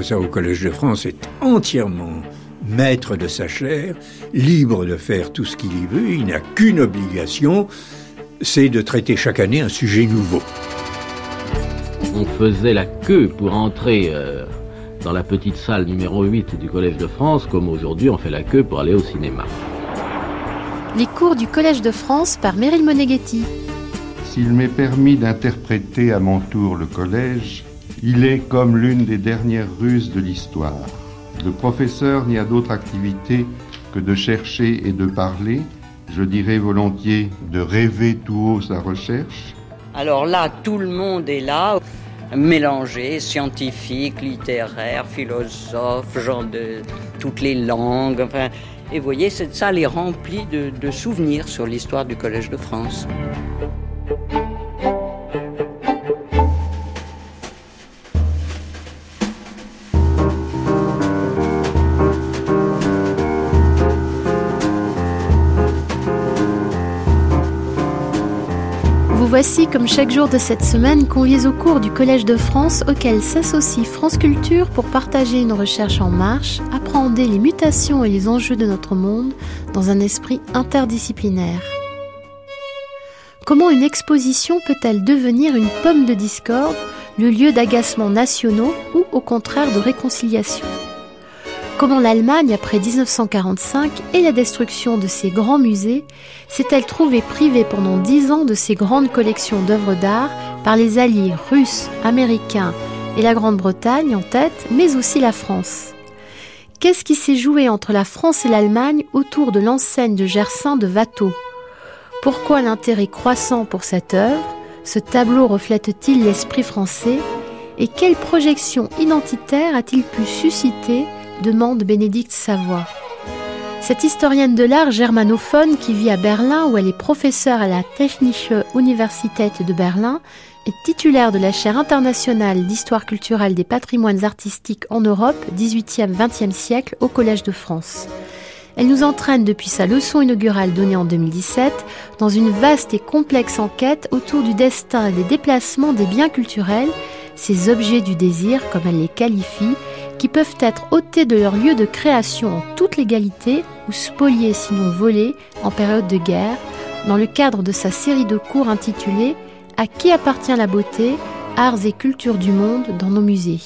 professeur au Collège de France est entièrement maître de sa chair, libre de faire tout ce qu'il y veut, il n'a qu'une obligation, c'est de traiter chaque année un sujet nouveau. On faisait la queue pour entrer euh, dans la petite salle numéro 8 du Collège de France, comme aujourd'hui on fait la queue pour aller au cinéma. Les cours du Collège de France par Meryl Moneghetti. S'il m'est permis d'interpréter à mon tour le collège, il est comme l'une des dernières ruses de l'histoire. Le professeur n'y a d'autre activité que de chercher et de parler, je dirais volontiers de rêver tout haut sa recherche. Alors là, tout le monde est là, mélangé, scientifique, littéraire, philosophe, gens de toutes les langues. Enfin, et vous voyez, cette salle est remplie de, de souvenirs sur l'histoire du Collège de France. Voici, comme chaque jour de cette semaine, conviés au cours du Collège de France auquel s'associe France Culture pour partager une recherche en marche, appréhender les mutations et les enjeux de notre monde dans un esprit interdisciplinaire. Comment une exposition peut-elle devenir une pomme de discorde, le lieu d'agacements nationaux ou au contraire de réconciliation? Comment l'Allemagne, après 1945 et la destruction de ses grands musées, s'est-elle trouvée privée pendant dix ans de ses grandes collections d'œuvres d'art par les alliés russes, américains et la Grande-Bretagne en tête, mais aussi la France? Qu'est-ce qui s'est joué entre la France et l'Allemagne autour de l'enseigne de Gersaint de Watteau? Pourquoi l'intérêt croissant pour cette œuvre? Ce tableau reflète-t-il l'esprit français? Et quelle projection identitaire a-t-il pu susciter demande Bénédicte Savoie. Cette historienne de l'art germanophone qui vit à Berlin où elle est professeure à la Technische Universität de Berlin est titulaire de la chaire internationale d'histoire culturelle des patrimoines artistiques en Europe 18e-20e siècle au Collège de France. Elle nous entraîne depuis sa leçon inaugurale donnée en 2017 dans une vaste et complexe enquête autour du destin et des déplacements des biens culturels, ces objets du désir comme elle les qualifie, qui peuvent être ôtés de leur lieu de création en toute légalité ou spoliés sinon volés en période de guerre, dans le cadre de sa série de cours intitulée À qui appartient la beauté Arts et cultures du monde dans nos musées?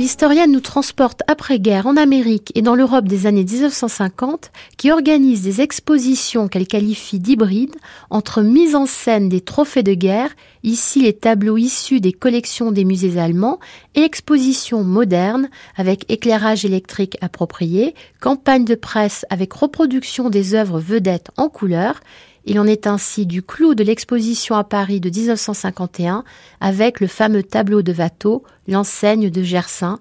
L'historienne nous transporte après-guerre en Amérique et dans l'Europe des années 1950, qui organise des expositions qu'elle qualifie d'hybrides entre mise en scène des trophées de guerre, ici les tableaux issus des collections des musées allemands, et expositions modernes avec éclairage électrique approprié, campagne de presse avec reproduction des œuvres vedettes en couleur il en est ainsi du clou de l'exposition à Paris de 1951 avec le fameux tableau de Watteau, l'enseigne de Gersaint,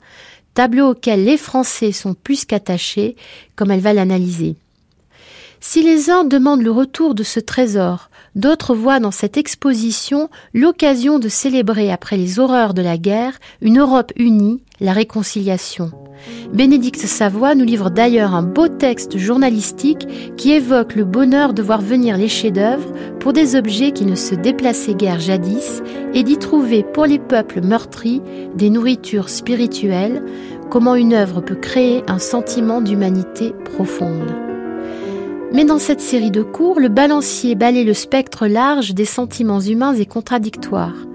tableau auquel les Français sont plus qu'attachés, comme elle va l'analyser. Si les uns demandent le retour de ce trésor, d'autres voient dans cette exposition l'occasion de célébrer après les horreurs de la guerre une Europe unie, la réconciliation. Bénédicte Savoie nous livre d'ailleurs un beau texte journalistique qui évoque le bonheur de voir venir les chefs-d'œuvre pour des objets qui ne se déplaçaient guère jadis et d'y trouver pour les peuples meurtris des nourritures spirituelles, comment une œuvre peut créer un sentiment d'humanité profonde. Mais dans cette série de cours, le balancier balaye le spectre large des sentiments humains et contradictoires.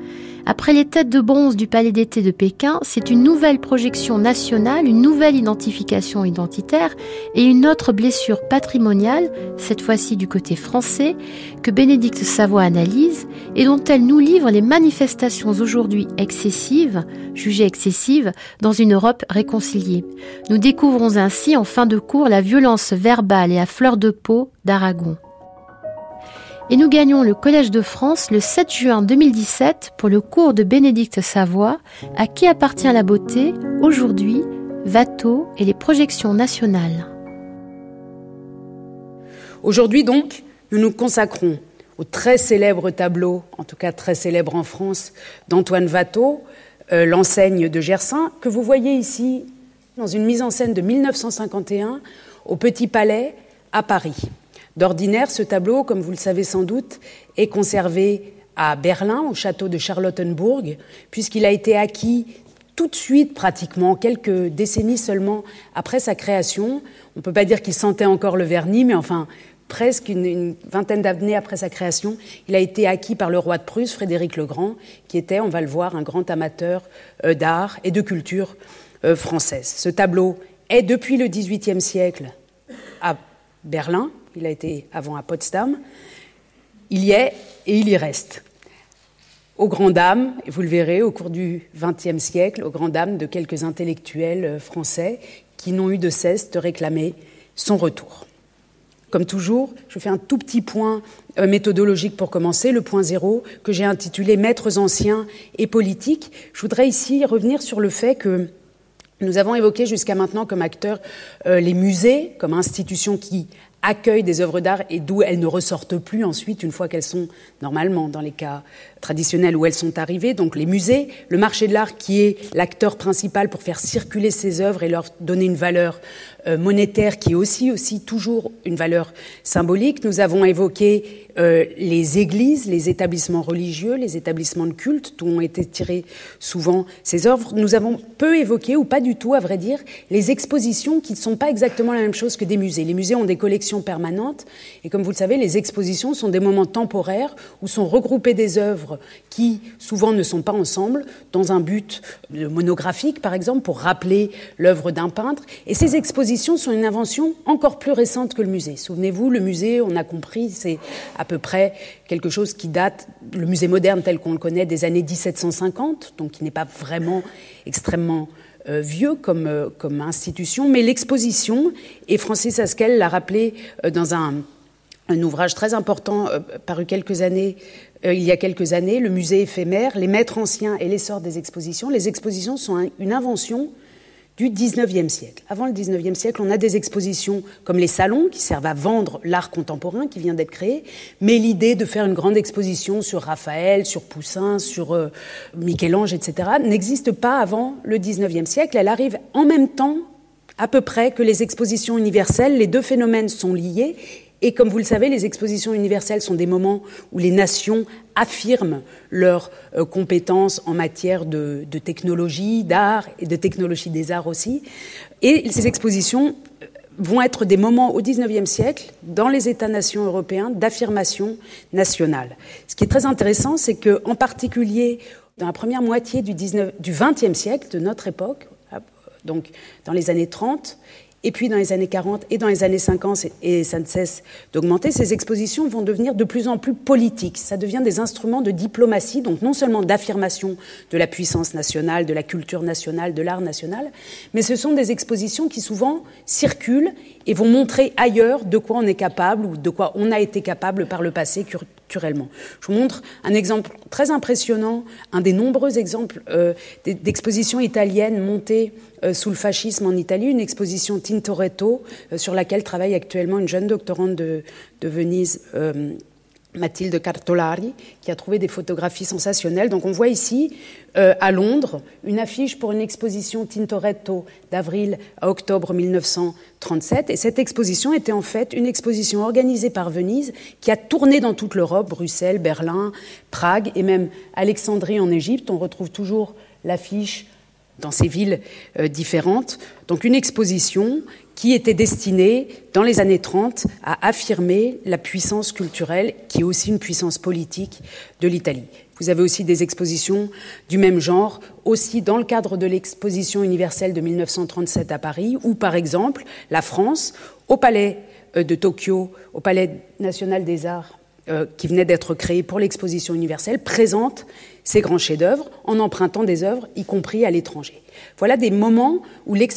Après les têtes de bronze du Palais d'été de Pékin, c'est une nouvelle projection nationale, une nouvelle identification identitaire et une autre blessure patrimoniale, cette fois-ci du côté français, que Bénédicte Savoie analyse et dont elle nous livre les manifestations aujourd'hui excessives, jugées excessives, dans une Europe réconciliée. Nous découvrons ainsi en fin de cours la violence verbale et à fleur de peau d'Aragon et nous gagnons le Collège de France le 7 juin 2017 pour le cours de Bénédicte Savoie à qui appartient la beauté aujourd'hui, Watteau et les projections nationales. Aujourd'hui donc, nous nous consacrons au très célèbre tableau, en tout cas très célèbre en France, d'Antoine Watteau, euh, l'enseigne de Gersaint, que vous voyez ici dans une mise en scène de 1951 au Petit Palais à Paris. D'ordinaire, ce tableau, comme vous le savez sans doute, est conservé à Berlin, au château de Charlottenburg, puisqu'il a été acquis tout de suite, pratiquement, quelques décennies seulement après sa création. On ne peut pas dire qu'il sentait encore le vernis, mais enfin, presque une, vingtaine d'années après sa création, il a été acquis par le roi de Prusse, Frédéric le Grand, qui était, on va le voir, un grand amateur euh, d'art et de culture euh, française. Ce tableau est depuis le XVIIIe siècle à Berlin, il a été avant à Potsdam, il y est et il y reste. Aux grandes dames, vous le verrez au cours du XXe siècle, aux grandes dames de quelques intellectuels euh, français qui n'ont eu de cesse de réclamer son retour. Comme toujours, je fais un tout petit point euh, méthodologique pour commencer, le point zéro, que j'ai intitulé Maîtres anciens et politiques. Je voudrais ici revenir sur le fait que nous avons évoqué jusqu'à maintenant comme acteurs euh, les musées, comme institutions qui accueillent des œuvres d'art et d'où elles ne ressortent plus ensuite une fois qu'elles sont normalement dans les cas traditionnelles où elles sont arrivées. Donc les musées, le marché de l'art qui est l'acteur principal pour faire circuler ces œuvres et leur donner une valeur euh, monétaire qui est aussi aussi toujours une valeur symbolique. Nous avons évoqué euh, les églises, les établissements religieux, les établissements de culte, d'où ont été tirées souvent ces œuvres. Nous avons peu évoqué, ou pas du tout, à vrai dire, les expositions qui ne sont pas exactement la même chose que des musées. Les musées ont des collections permanentes, et comme vous le savez, les expositions sont des moments temporaires où sont regroupées des œuvres qui souvent ne sont pas ensemble, dans un but monographique, par exemple, pour rappeler l'œuvre d'un peintre. Et ces expositions sont une invention encore plus récente que le musée. Souvenez-vous, le musée, on a compris, c'est à peu près quelque chose qui date, le musée moderne tel qu'on le connaît, des années 1750, donc qui n'est pas vraiment extrêmement euh, vieux comme, euh, comme institution, mais l'exposition, et Francis Askel l'a rappelé euh, dans un, ouvrage très important paru quelques années, il y a quelques années, le musée éphémère, les maîtres anciens et l'essor des expositions. Les expositions sont une invention du 19e siècle. Avant le 19e siècle, on a des expositions comme les salons qui servent à vendre l'art contemporain qui vient d'être créé, mais l'idée de faire une grande exposition sur Raphaël, sur Poussin, sur euh, Michel-Ange, etc., n'existe pas avant le 19e siècle. Elle arrive en même temps à peu près que les expositions universelles. Les deux phénomènes sont liés et comme vous le savez, les expositions universelles sont des moments où les nations affirment leurs euh, compétences en matière de, technologie, d'art et de technologie des arts aussi. Et ces expositions euh, vont être des moments au XIXe siècle, dans les États-nations européens, d'affirmation nationale. Ce qui est très intéressant, c'est que, en particulier, dans la première moitié du, 19, du XXe siècle, de notre époque, donc dans les années 30, et puis dans les années 40 et dans les années 50, et ça ne cesse d'augmenter, ces expositions vont devenir de plus en plus politiques. Ça devient des instruments de diplomatie, donc non seulement d'affirmation de la puissance nationale, de la culture nationale, de l'art national, mais ce sont des expositions qui souvent circulent et vont montrer ailleurs de quoi on est capable ou de quoi on a été capable par le passé culturellement. Je vous montre un exemple très impressionnant, un des nombreux exemples euh, d'expositions italiennes montées sous le fascisme en Italie, une exposition Tintoretto euh, sur laquelle travaille actuellement une jeune doctorante de, Venise. Euh, Mathilde Cartolari, qui a trouvé des photographies sensationnelles. Donc on voit ici, à Londres, une affiche pour une exposition Tintoretto d'avril à octobre 1937. Et cette exposition était en fait une exposition organisée par Venise qui a tourné dans toute l'Europe, Bruxelles, Berlin, Prague et même Alexandrie en Égypte. On retrouve toujours l'affiche dans ces villes euh, différentes. Donc une exposition qui était destinée, dans les années 30, à affirmer la puissance culturelle, qui est aussi une puissance politique de l'Italie. Vous avez aussi des expositions du même genre, aussi dans le cadre de l'exposition universelle de 1937 à Paris, où par exemple la France, au palais euh, de Tokyo, au palais national des arts, euh, qui venait d'être créé pour l'exposition universelle, présente ces grands chefs-d'œuvre en empruntant des œuvres, y compris à l'étranger. Voilà des moments où, les,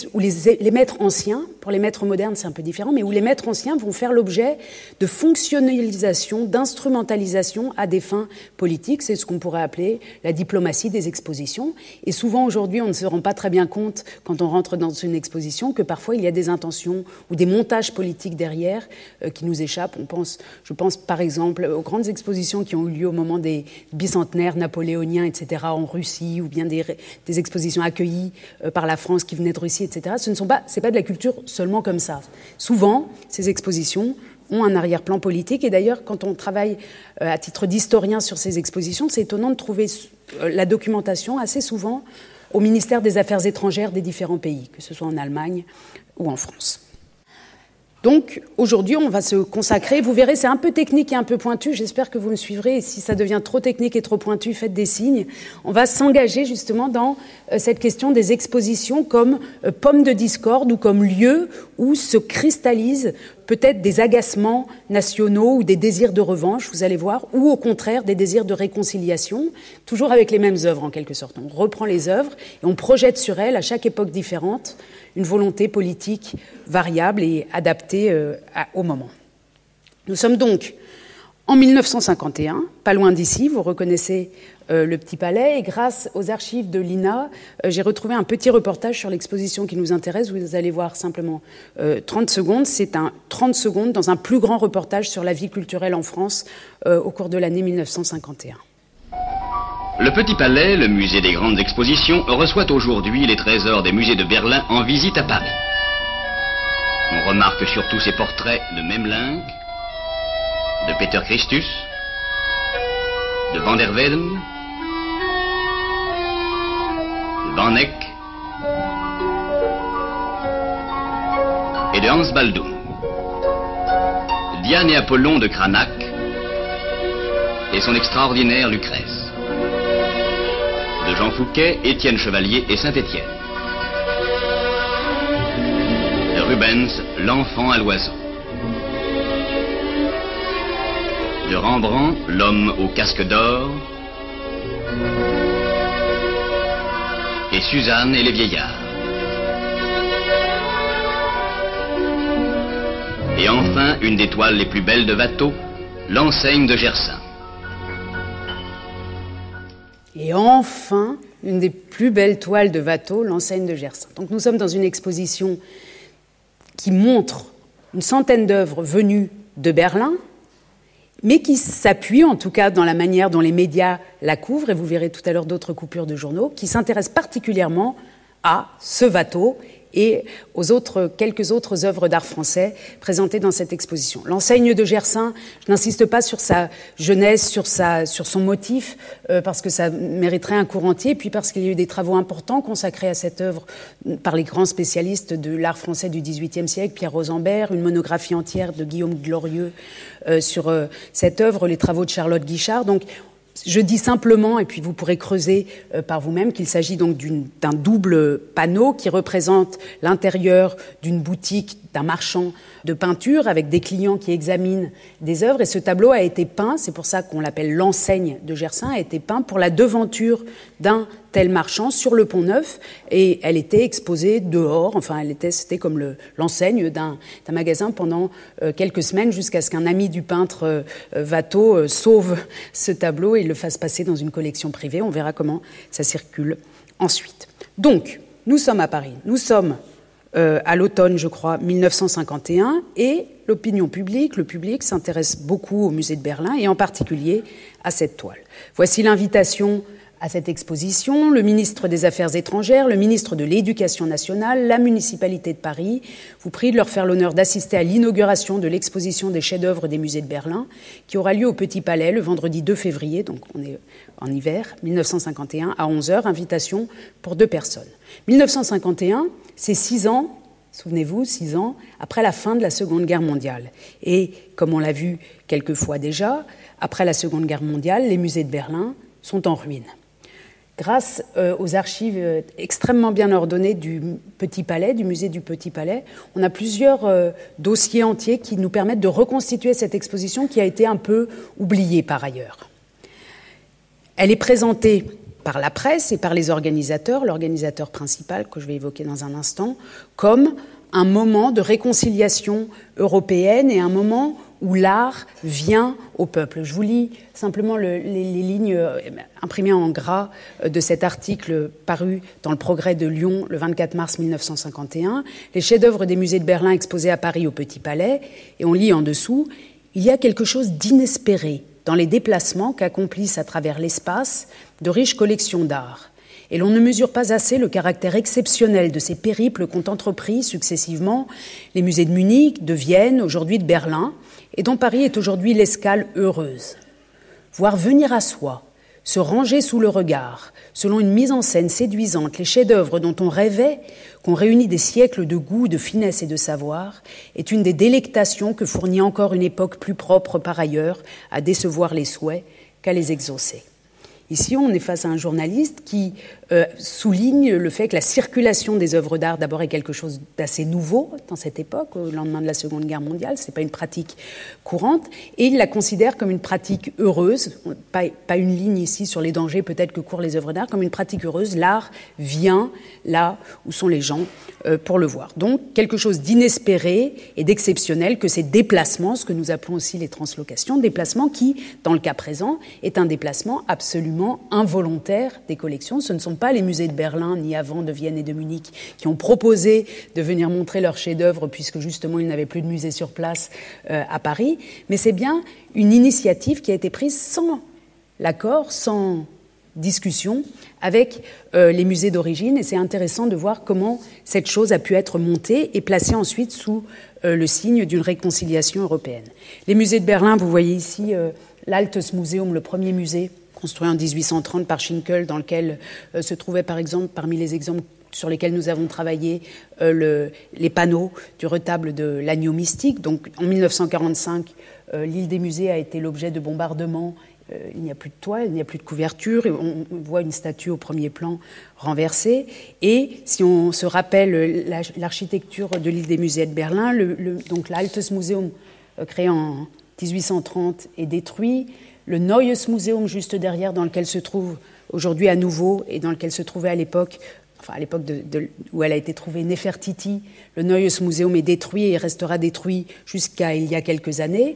maîtres anciens, pour les maîtres modernes c'est un peu différent, mais où les maîtres anciens vont faire l'objet de fonctionnalisation, d'instrumentalisation à des fins politiques. C'est ce qu'on pourrait appeler la diplomatie des expositions. Et souvent aujourd'hui, on ne se rend pas très bien compte quand on rentre dans une exposition que parfois il y a des intentions ou des montages politiques derrière euh, qui nous échappent. On pense, je pense par exemple aux grandes expositions qui ont eu lieu au moment des bicentenaires napoléoniens, etc., en Russie, ou bien des, des expositions accueillies euh, par la France qui venait de Russie, etc. Ce ne sont pas, c'est pas de la culture seulement comme ça. Souvent, ces expositions ont un arrière-plan politique. Et d'ailleurs, quand on travaille euh, à titre d'historien sur ces expositions, c'est étonnant de trouver euh, la documentation assez souvent au ministère des Affaires étrangères des différents pays, que ce soit en Allemagne ou en France. Donc aujourd'hui, on va se consacrer. Vous verrez, c'est un peu technique et un peu pointu. J'espère que vous me suivrez. Et si ça devient trop technique et trop pointu, faites des signes. On va s'engager justement dans euh, cette question des expositions comme euh, pomme de discorde ou comme lieu où se cristallisent peut-être des agacements nationaux ou des désirs de revanche, vous allez voir, ou au contraire des désirs de réconciliation, toujours avec les mêmes œuvres en quelque sorte. On reprend les œuvres et on projette sur elles, à chaque époque différente, une volonté politique variable et adaptée euh, au moment. Nous sommes donc en 1951, pas loin d'ici, vous reconnaissez euh, le Petit Palais, et grâce aux archives de l'INA, euh, j'ai retrouvé un petit reportage sur l'exposition qui nous intéresse. Vous allez voir simplement 30 secondes. C'est un 30 secondes dans un plus grand reportage sur la vie culturelle en France au cours de l'année 1951. Le Petit Palais, le musée des grandes expositions, reçoit aujourd'hui les trésors des musées de Berlin en visite à Paris. On remarque surtout ces portraits de Memling, de Peter Christus, de Van der Weyden, de Van Eyck et de Hans Baldung. Diane et Apollon de Cranach et son extraordinaire Lucrèce de Jean Fouquet, Étienne Chevalier et Saint-Étienne. De Rubens, L'enfant à l'oiseau. De Rembrandt, L'homme au casque d'or. Et Suzanne et les vieillards. Et enfin, une des toiles les plus belles de Watteau, l'enseigne de Gersain. Et enfin, une des plus belles toiles de Watteau, l'enseigne de Gersain. Donc nous sommes dans une exposition qui montre une centaine d'œuvres venues de Berlin, mais qui s'appuie, en tout cas dans la manière dont les médias la couvrent, et vous verrez tout à l'heure d'autres coupures de journaux, qui s'intéressent particulièrement à ce Watteau et aux autres, quelques autres œuvres d'art français présentées dans cette exposition. L'enseigne de Gersain, je n'insiste pas sur sa jeunesse, sur, son motif, euh, parce que ça mériterait un cours entier, puis parce qu'il y a eu des travaux importants consacrés à cette œuvre par les grands spécialistes de l'art français du XVIIIe siècle, Pierre Rosembert, une monographie entière de Guillaume Glorieux euh, sur euh, cette œuvre, les travaux de Charlotte Guichard. Donc je dis simplement, et puis vous pourrez creuser euh, par vous-même, qu'il s'agit donc d'un double panneau qui représente l'intérieur d'une boutique d'un marchand de peinture avec des clients qui examinent des œuvres. Et ce tableau a été peint, c'est pour ça qu'on l'appelle l'enseigne de Gersain, a été peint pour la devanture d'un tel marchand sur le pont Neuf. Et elle était exposée dehors, enfin, elle était, c'était comme l'enseigne d'un magasin pendant euh, quelques semaines jusqu'à ce qu'un ami du peintre euh, Watteau euh, sauve ce tableau et le fasse passer dans une collection privée. On verra comment ça circule ensuite. Donc, nous sommes à Paris. Nous sommes euh, à l'automne, je crois, 1951, et l'opinion publique, le public s'intéresse beaucoup au musée de Berlin et en particulier à cette toile. Voici l'invitation à cette exposition. Le ministre des Affaires étrangères, le ministre de l'Éducation nationale, la municipalité de Paris vous prient de leur faire l'honneur d'assister à l'inauguration de l'exposition des chefs-d'œuvre des musées de Berlin, qui aura lieu au Petit Palais le vendredi 2 février, donc on est en hiver, 1951, à 11h. Invitation pour deux personnes. 1951, c'est six ans, souvenez-vous, six ans après la fin de la Seconde Guerre mondiale. Et comme on l'a vu quelques fois déjà, après la Seconde Guerre mondiale, les musées de Berlin sont en ruine. Grâce euh, aux archives euh, extrêmement bien ordonnées du Petit Palais, du musée du Petit Palais, on a plusieurs euh, dossiers entiers qui nous permettent de reconstituer cette exposition qui a été un peu oubliée par ailleurs. Elle est présentée par la presse et par les organisateurs, l'organisateur principal que je vais évoquer dans un instant, comme un moment de réconciliation européenne et un moment où l'art vient au peuple. Je vous lis simplement les, lignes euh, imprimées en gras euh, de cet article paru dans le Progrès de Lyon le 24 mars 1951. Les chefs-d'œuvre des musées de Berlin exposés à Paris au Petit Palais. Et on lit en dessous Il y a quelque chose d'inespéré dans les déplacements qu'accomplissent à travers l'espace de riches collections d'art. Et l'on ne mesure pas assez le caractère exceptionnel de ces périples qu'ont entrepris successivement les musées de Munich, de Vienne, aujourd'hui de Berlin, et dont Paris est aujourd'hui l'escale heureuse. Voir venir à soi, se ranger sous le regard, selon une mise en scène séduisante, les chefs-d'œuvre dont on rêvait, qu'on réunit des siècles de goût, de finesse et de savoir, est une des délectations que fournit encore une époque plus propre par ailleurs à décevoir les souhaits qu'à les exaucer. Ici, on est face à un journaliste qui euh, souligne le fait que la circulation des œuvres d'art, d'abord, est quelque chose d'assez nouveau dans cette époque, au lendemain de la Seconde Guerre mondiale. Ce n'est pas une pratique courante. Et il la considère comme une pratique heureuse, pas, pas une ligne ici sur les dangers peut-être que courent les œuvres d'art, comme une pratique heureuse. L'art vient là où sont les gens euh, pour le voir. Donc, quelque chose d'inespéré et d'exceptionnel que ces déplacements, ce que nous appelons aussi les translocations, déplacements qui, dans le cas présent, est un déplacement absolument involontaire des collections. Ce ne sont pas les musées de Berlin, ni avant de Vienne et de Munich, qui ont proposé de venir montrer leurs chefs-d'œuvre, puisque justement ils n'avaient plus de musée sur place euh, à Paris, mais c'est bien une initiative qui a été prise sans l'accord, sans discussion avec euh, les musées d'origine et c'est intéressant de voir comment cette chose a pu être montée et placée ensuite sous euh, le signe d'une réconciliation européenne. Les musées de Berlin, vous voyez ici l'Altes Museum, le premier musée construit en 1830 par Schinkel, dans lequel euh, se trouvait par exemple, parmi les exemples sur lesquels nous avons travaillé, euh, les panneaux du retable de l'agneau mystique. Donc en 1945, euh, l'île des musées a été l'objet de bombardements. il n'y a plus de toit, il n'y a plus de couverture, et on, voit une statue au premier plan renversée. Et si on se rappelle l'architecture de l'île des musées de Berlin, le, donc l'Altes Museum, créé en 1830, est détruit. Le Neues Museum juste derrière, dans lequel se trouve aujourd'hui à nouveau et dans lequel se trouvait à l'époque, enfin à l'époque où elle a été trouvée Nefertiti, le Neues Museum est détruit et restera détruit jusqu'à il y a quelques années.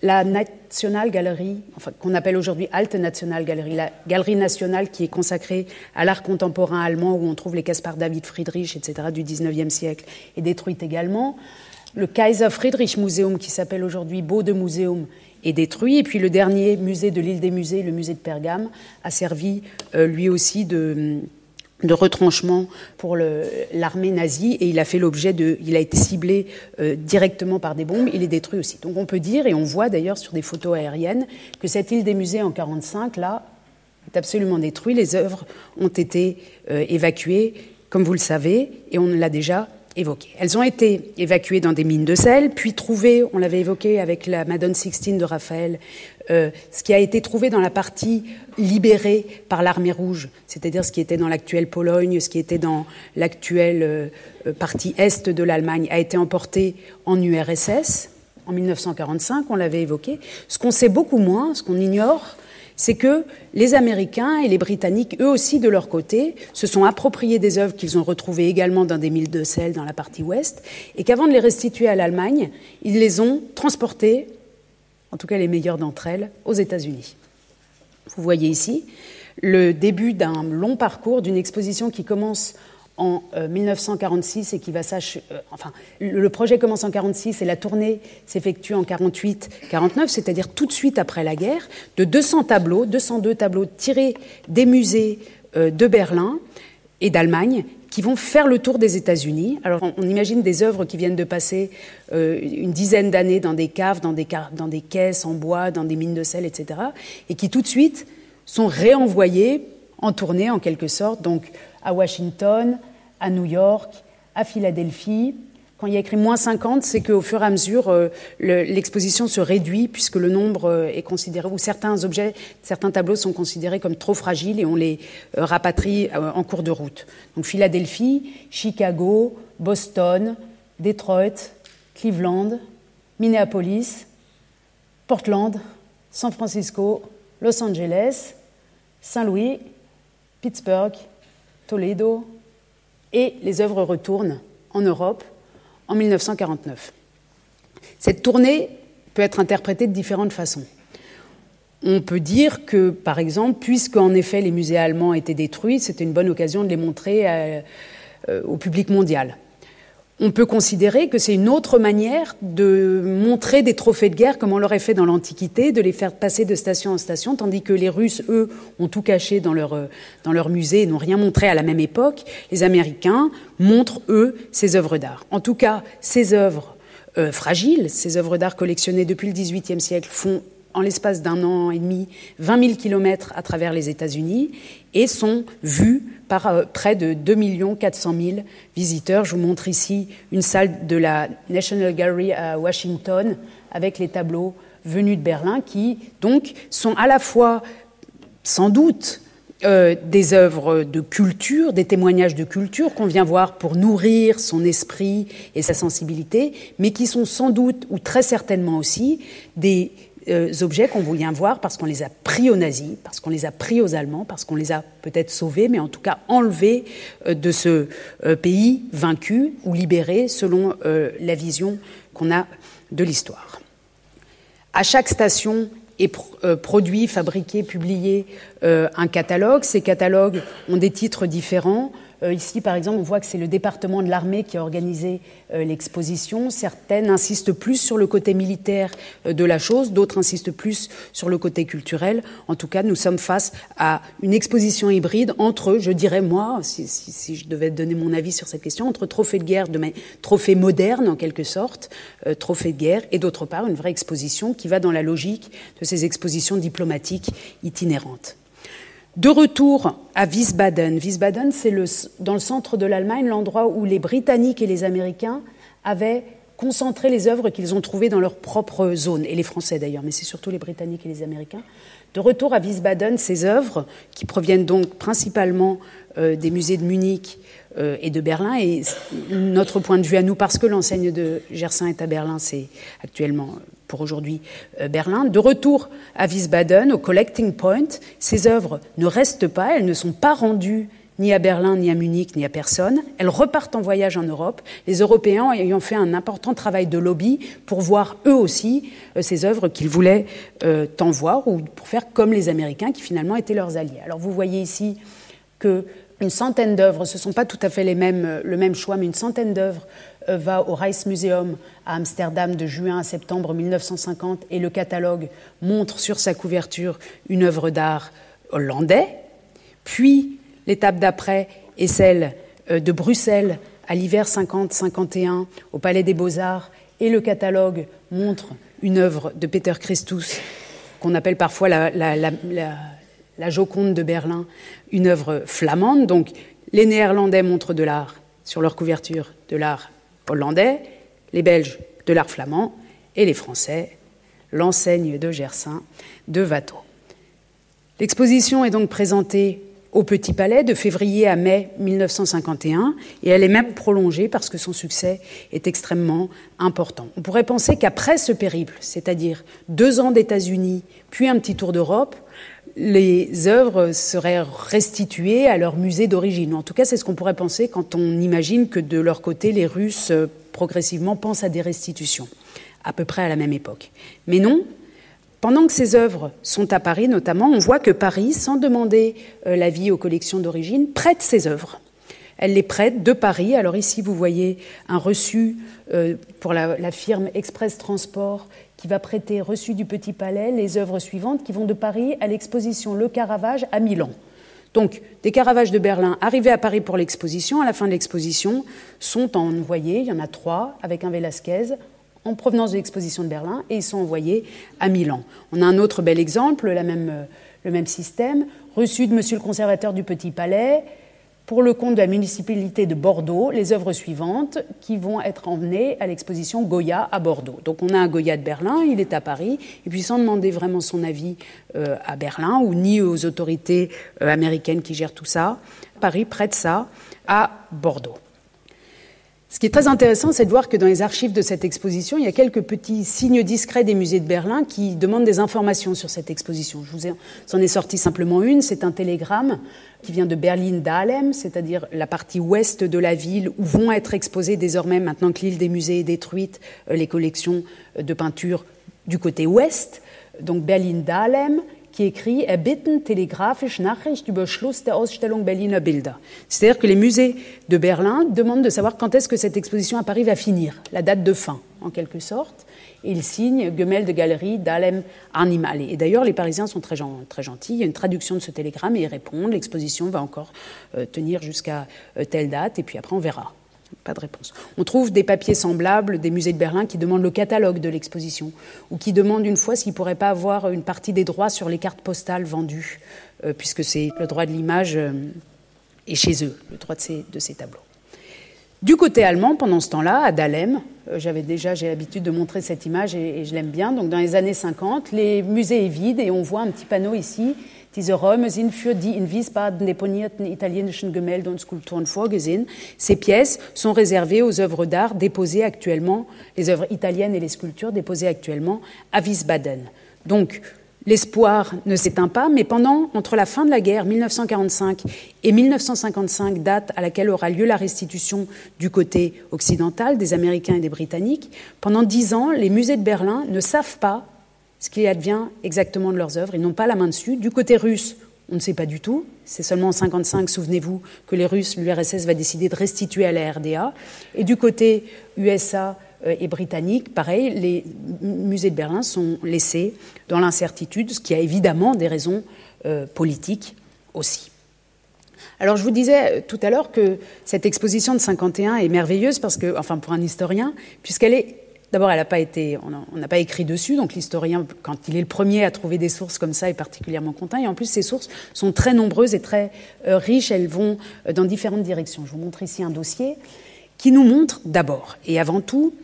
La National Gallery, enfin, qu'on appelle aujourd'hui Alte National Gallery, la galerie nationale qui est consacrée à l'art contemporain allemand où on trouve les Caspar David Friedrich, etc., du 19e siècle, est détruite également. Le Kaiser Friedrich Museum, qui s'appelle aujourd'hui Bode Museum, détruit. Et puis le dernier musée de l'île des musées, le musée de Pergame, a servi euh, lui aussi de, de retranchement pour l'armée nazie et il a fait l'objet de, il a été ciblé euh, directement par des bombes, il est détruit aussi. Donc on peut dire, et on voit d'ailleurs sur des photos aériennes, que cette île des musées en 45 là est absolument détruite. Les œuvres ont été euh, évacuées, comme vous le savez, et on l'a déjà elles ont été évacuées dans des mines de sel, puis trouvées, on l'avait évoqué avec la Madone Sixtine de Raphaël, euh, ce qui a été trouvé dans la partie libérée par l'armée rouge, c'est-à-dire ce qui était dans l'actuelle Pologne, ce qui était dans l'actuelle euh, partie est de l'Allemagne, a été emporté en URSS en 1945, on l'avait évoqué. Ce qu'on sait beaucoup moins, ce qu'on ignore, c'est que les Américains et les Britanniques, eux aussi de leur côté, se sont appropriés des œuvres qu'ils ont retrouvées également dans des milles de sel dans la partie ouest, et qu'avant de les restituer à l'Allemagne, ils les ont transportées, en tout cas les meilleures d'entre elles, aux États-Unis. Vous voyez ici le début d'un long parcours d'une exposition qui commence en 1946 euh, et qui va s'achever. Euh, enfin, le projet commence en 46 et la tournée s'effectue en 48-49, c'est-à-dire tout de suite après la guerre, de 200 tableaux, 202 tableaux tirés des musées euh, de Berlin et d'Allemagne qui vont faire le tour des États-Unis. Alors on, imagine des œuvres qui viennent de passer une dizaine d'années dans des caves, dans des, dans des caisses en bois, dans des mines de sel, etc. Et qui tout de suite sont réenvoyées en tournée en quelque sorte. Donc à Washington, à New York, à Philadelphie. Quand il y a écrit moins 50, c'est qu'au fur et à mesure, euh, l'exposition se réduit puisque le nombre euh, est considéré, ou certains objets, certains tableaux sont considérés comme trop fragiles et on les euh, rapatrie en cours de route. Donc Philadelphie, Chicago, Boston, Detroit, Cleveland, Minneapolis, Portland, San Francisco, Los Angeles, Saint-Louis, Pittsburgh, Toledo, et les œuvres retournent en Europe en 1949. Cette tournée peut être interprétée de différentes façons. On peut dire que, par exemple, puisque en effet les musées allemands étaient détruits, c'était une bonne occasion de les montrer euh, au public mondial. On peut considérer que c'est une autre manière de montrer des trophées de guerre comme on l'aurait fait dans l'Antiquité, de les faire passer de station en station, tandis que les Russes, eux, ont tout caché dans leur, dans leur musée et n'ont rien montré à la même époque. Les Américains montrent, eux, ces œuvres d'art. En tout cas, ces œuvres euh, fragiles, ces œuvres d'art collectionnées depuis le XVIIIe siècle, font en l'espace d'un an et demi 20 000 kilomètres à travers les États-Unis et sont vues par euh, près de 2 400 000 visiteurs. Je vous montre ici une salle de la National Gallery à Washington avec les tableaux venus de Berlin qui donc sont à la fois sans doute euh, des œuvres de culture, des témoignages de culture qu'on vient voir pour nourrir son esprit et sa sensibilité, mais qui sont sans doute ou très certainement aussi des euh, objets qu'on vient voir parce qu'on les a pris aux nazis, parce qu'on les a pris aux Allemands, parce qu'on les a peut-être sauvés, mais en tout cas enlevés euh, de ce euh, pays vaincu ou libéré selon la vision qu'on a de l'histoire. À chaque station est produit, fabriqué, publié un catalogue. Ces catalogues ont des titres différents. Euh, ici, par exemple, on voit que c'est le département de l'armée qui a organisé euh, l'exposition. Certaines insistent plus sur le côté militaire euh, de la chose, d'autres insistent plus sur le côté culturel. En tout cas, nous sommes face à une exposition hybride entre, je dirais moi, si, je devais donner mon avis sur cette question, entre trophée de guerre, de trophée moderne en quelque sorte, trophée de guerre, et d'autre part une vraie exposition qui va dans la logique de ces expositions diplomatiques itinérantes. De retour à Wiesbaden. Wiesbaden, c'est dans le centre de l'Allemagne l'endroit où les Britanniques et les Américains avaient concentré les œuvres qu'ils ont trouvées dans leur propre zone, et les Français d'ailleurs, mais c'est surtout les Britanniques et les Américains. De retour à Wiesbaden, ces œuvres, qui proviennent donc principalement euh, des musées de Munich euh, et de Berlin, et notre point de vue à nous, parce que l'enseigne de Gersin est à Berlin, c'est actuellement pour aujourd'hui euh, Berlin. De retour à Wiesbaden, au Collecting Point, ces œuvres ne restent pas, elles ne sont pas rendues ni à Berlin, ni à Munich, ni à personne. Elles repartent en voyage en Europe, les Européens ayant fait un important travail de lobby pour voir eux aussi euh, ces œuvres qu'ils voulaient euh, tant voir, ou pour faire comme les Américains qui finalement étaient leurs alliés. Alors vous voyez ici que une centaine d'œuvres, ce ne sont pas tout à fait les mêmes, le même choix, mais une centaine d'œuvres euh, va au Rijksmuseum à Amsterdam de juin à septembre 1950 et le catalogue montre sur sa couverture une œuvre d'art hollandais. Puis l'étape d'après est celle euh, de Bruxelles à l'hiver 50-51 au Palais des Beaux-Arts et le catalogue montre une œuvre de Peter Christus qu'on appelle parfois la Joconde de Berlin, une œuvre flamande. Donc les Néerlandais montrent de l'art sur leur couverture, de l'art hollandais, les Belges de l'art flamand et les Français l'enseigne de Gersin de Watteau. L'exposition est donc présentée au Petit Palais de février à mai 1951 et elle est même prolongée parce que son succès est extrêmement important. On pourrait penser qu'après ce périple, c'est-à-dire deux ans d'États-Unis puis un petit tour d'Europe, les œuvres seraient restituées à leur musée d'origine. En tout cas, c'est ce qu'on pourrait penser quand on imagine que de leur côté, les Russes euh, progressivement pensent à des restitutions, à peu près à la même époque. Mais non, pendant que ces œuvres sont à Paris notamment, on voit que Paris, sans demander euh, l'avis aux collections d'origine, prête ces œuvres. Elle les prête de Paris. Alors ici, vous voyez un reçu euh, pour la, la firme Express Transport qui va prêter, reçu du Petit Palais, les œuvres suivantes qui vont de Paris à l'exposition Le Caravage à Milan. Donc, des Caravages de Berlin arrivés à Paris pour l'exposition, à la fin de l'exposition, sont envoyés, il y en a trois, avec un Velasquez, en provenance de l'exposition de Berlin, et ils sont envoyés à Milan. On a un autre bel exemple, même, le même système, reçu de monsieur le conservateur du Petit Palais, pour le compte de la municipalité de Bordeaux les œuvres suivantes qui vont être emmenées à l'exposition Goya à Bordeaux. Donc on a un Goya de Berlin, il est à Paris, et puis sans demander vraiment son avis euh, à Berlin ou ni aux autorités euh, américaines qui gèrent tout ça, Paris prête ça à Bordeaux. Ce qui est très intéressant, c'est de voir que dans les archives de cette exposition, il y a quelques petits signes discrets des musées de Berlin qui demandent des informations sur cette exposition. Je vous en ai sorti simplement une, c'est un télégramme qui vient de Berlin-Dahlem, c'est-à-dire la partie ouest de la ville où vont être exposées désormais, maintenant que l'île des musées est détruite, euh, les collections de peinture du côté ouest. Donc Berlin-Dahlem, qui écrit Erbitten telegraphisch Nachricht über Schluss der Ausstellung Berliner Bilder. C'est-à-dire que les musées de Berlin demandent de savoir quand est-ce que cette exposition à Paris va finir, la date de fin, en quelque sorte. Et ils signent Gemälde Galerie d'Alem Animale. Et d'ailleurs, les Parisiens sont très, très, gentils. Il y a une traduction de ce télégramme et ils répondent l'exposition va encore euh, tenir jusqu'à euh, telle date, et puis après on verra. Pas de réponse. On trouve des papiers semblables des musées de Berlin qui demandent le catalogue de l'exposition ou qui demandent une fois s'ils ne pourraient pas avoir une partie des droits sur les cartes postales vendues, euh, puisque c'est le droit de l'image euh, est chez eux, le droit de ces, de ces tableaux. Du côté allemand, pendant ce temps-là, à Dahlem, euh, j'avais déjà j'ai l'habitude de montrer cette image et, et je l'aime bien. Donc dans les années 50, les musées est vide et on voit un petit panneau ici Diese Räume sind für die in Wiesbaden deponierten italienischen Gemälde und Skulpturen vorgesehen. Ces pièces sont réservées aux œuvres d'art déposées actuellement, les œuvres italiennes et les sculptures déposées actuellement à Wiesbaden. Donc, L'espoir ne s'éteint pas, mais pendant, entre la fin de la guerre, 1945, et 1955, date à laquelle aura lieu la restitution du côté occidental des Américains et des Britanniques, pendant dix ans, les musées de Berlin ne savent pas ce qui advient exactement de leurs œuvres. Ils n'ont pas la main dessus. Du côté russe, on ne sait pas du tout. C'est seulement en 1955, souvenez-vous, que les Russes, l'URSS va décider de restituer à la RDA. Et du côté USA euh, et britannique, pareil, les musées de Berlin sont laissés dans l'incertitude, ce qui a évidemment des raisons euh, politiques aussi. Alors je vous disais euh, tout à l'heure que cette exposition de 51 est merveilleuse parce que, enfin pour un historien, puisqu'elle est D'abord, elle n'a pas été, on n'a pas écrit dessus, donc l'historien, quand il est le premier à trouver des sources comme ça, est particulièrement content. Et en plus, ces sources sont très nombreuses et très euh, riches. Elles vont euh, dans différentes directions. Je vous montre ici un dossier qui nous montre d'abord et avant tout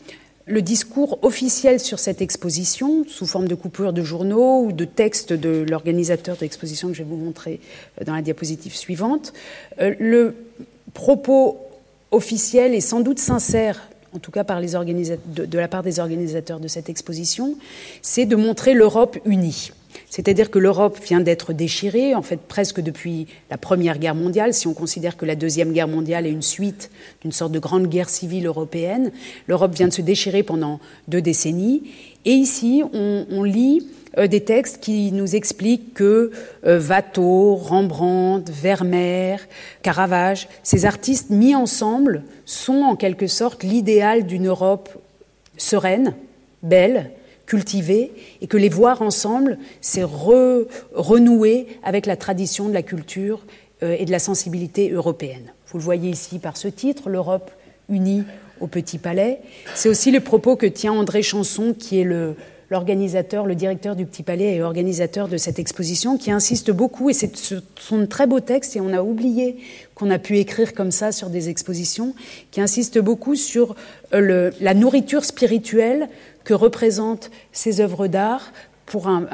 le discours officiel sur cette exposition, sous forme de coupures de journaux ou de textes de l'organisateur de l'exposition que je vais vous montrer euh, dans la diapositive suivante. Le propos officiel est sans doute sincère en tout cas de, la part des organisateurs de cette exposition, c'est de montrer l'Europe unie. C'est-à-dire que l'Europe vient d'être déchirée, en fait presque depuis la Première Guerre mondiale, si on considère que la Deuxième Guerre mondiale est une suite d'une sorte de grande guerre civile européenne. L'Europe vient de se déchirer pendant deux décennies. Et ici, on, on lit euh, des textes qui nous expliquent que euh, Watteau, Rembrandt, Vermeer, Caravage, ces artistes mis ensemble sont en quelque sorte l'idéal d'une Europe sereine, belle, cultivée, et que les voir ensemble, c'est renouer avec la tradition de la culture euh, et de la sensibilité européenne. Vous le voyez ici par ce titre, l'Europe unie au Petit Palais. C'est aussi le propos que tient André Chanson, qui est le, l'organisateur, le directeur du Petit Palais et organisateur de cette exposition, qui insiste beaucoup, et ce sont de très beaux textes, et on a oublié qu'on a pu écrire comme ça sur des expositions, qui insiste beaucoup sur euh, la nourriture spirituelle que représentent ces œuvres d'art pour un,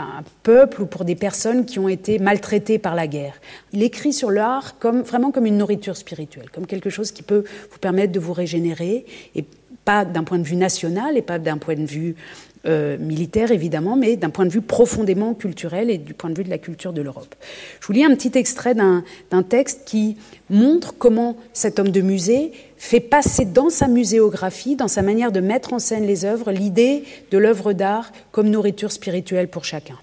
peuple ou pour des personnes qui ont été maltraitées par la guerre. Il écrit sur l'art comme, vraiment comme une nourriture spirituelle, comme quelque chose qui peut vous permettre de vous régénérer, et pas d'un point de vue national et pas d'un point de vue euh, militaire évidemment, mais d'un point de vue profondément culturel et du point de vue de la culture de l'Europe. Je vous lis un petit extrait d'un texte qui montre comment cet homme de musée fait passer dans sa muséographie, dans sa manière de mettre en scène les œuvres, l'idée de l'œuvre d'art comme nourriture spirituelle pour chacun.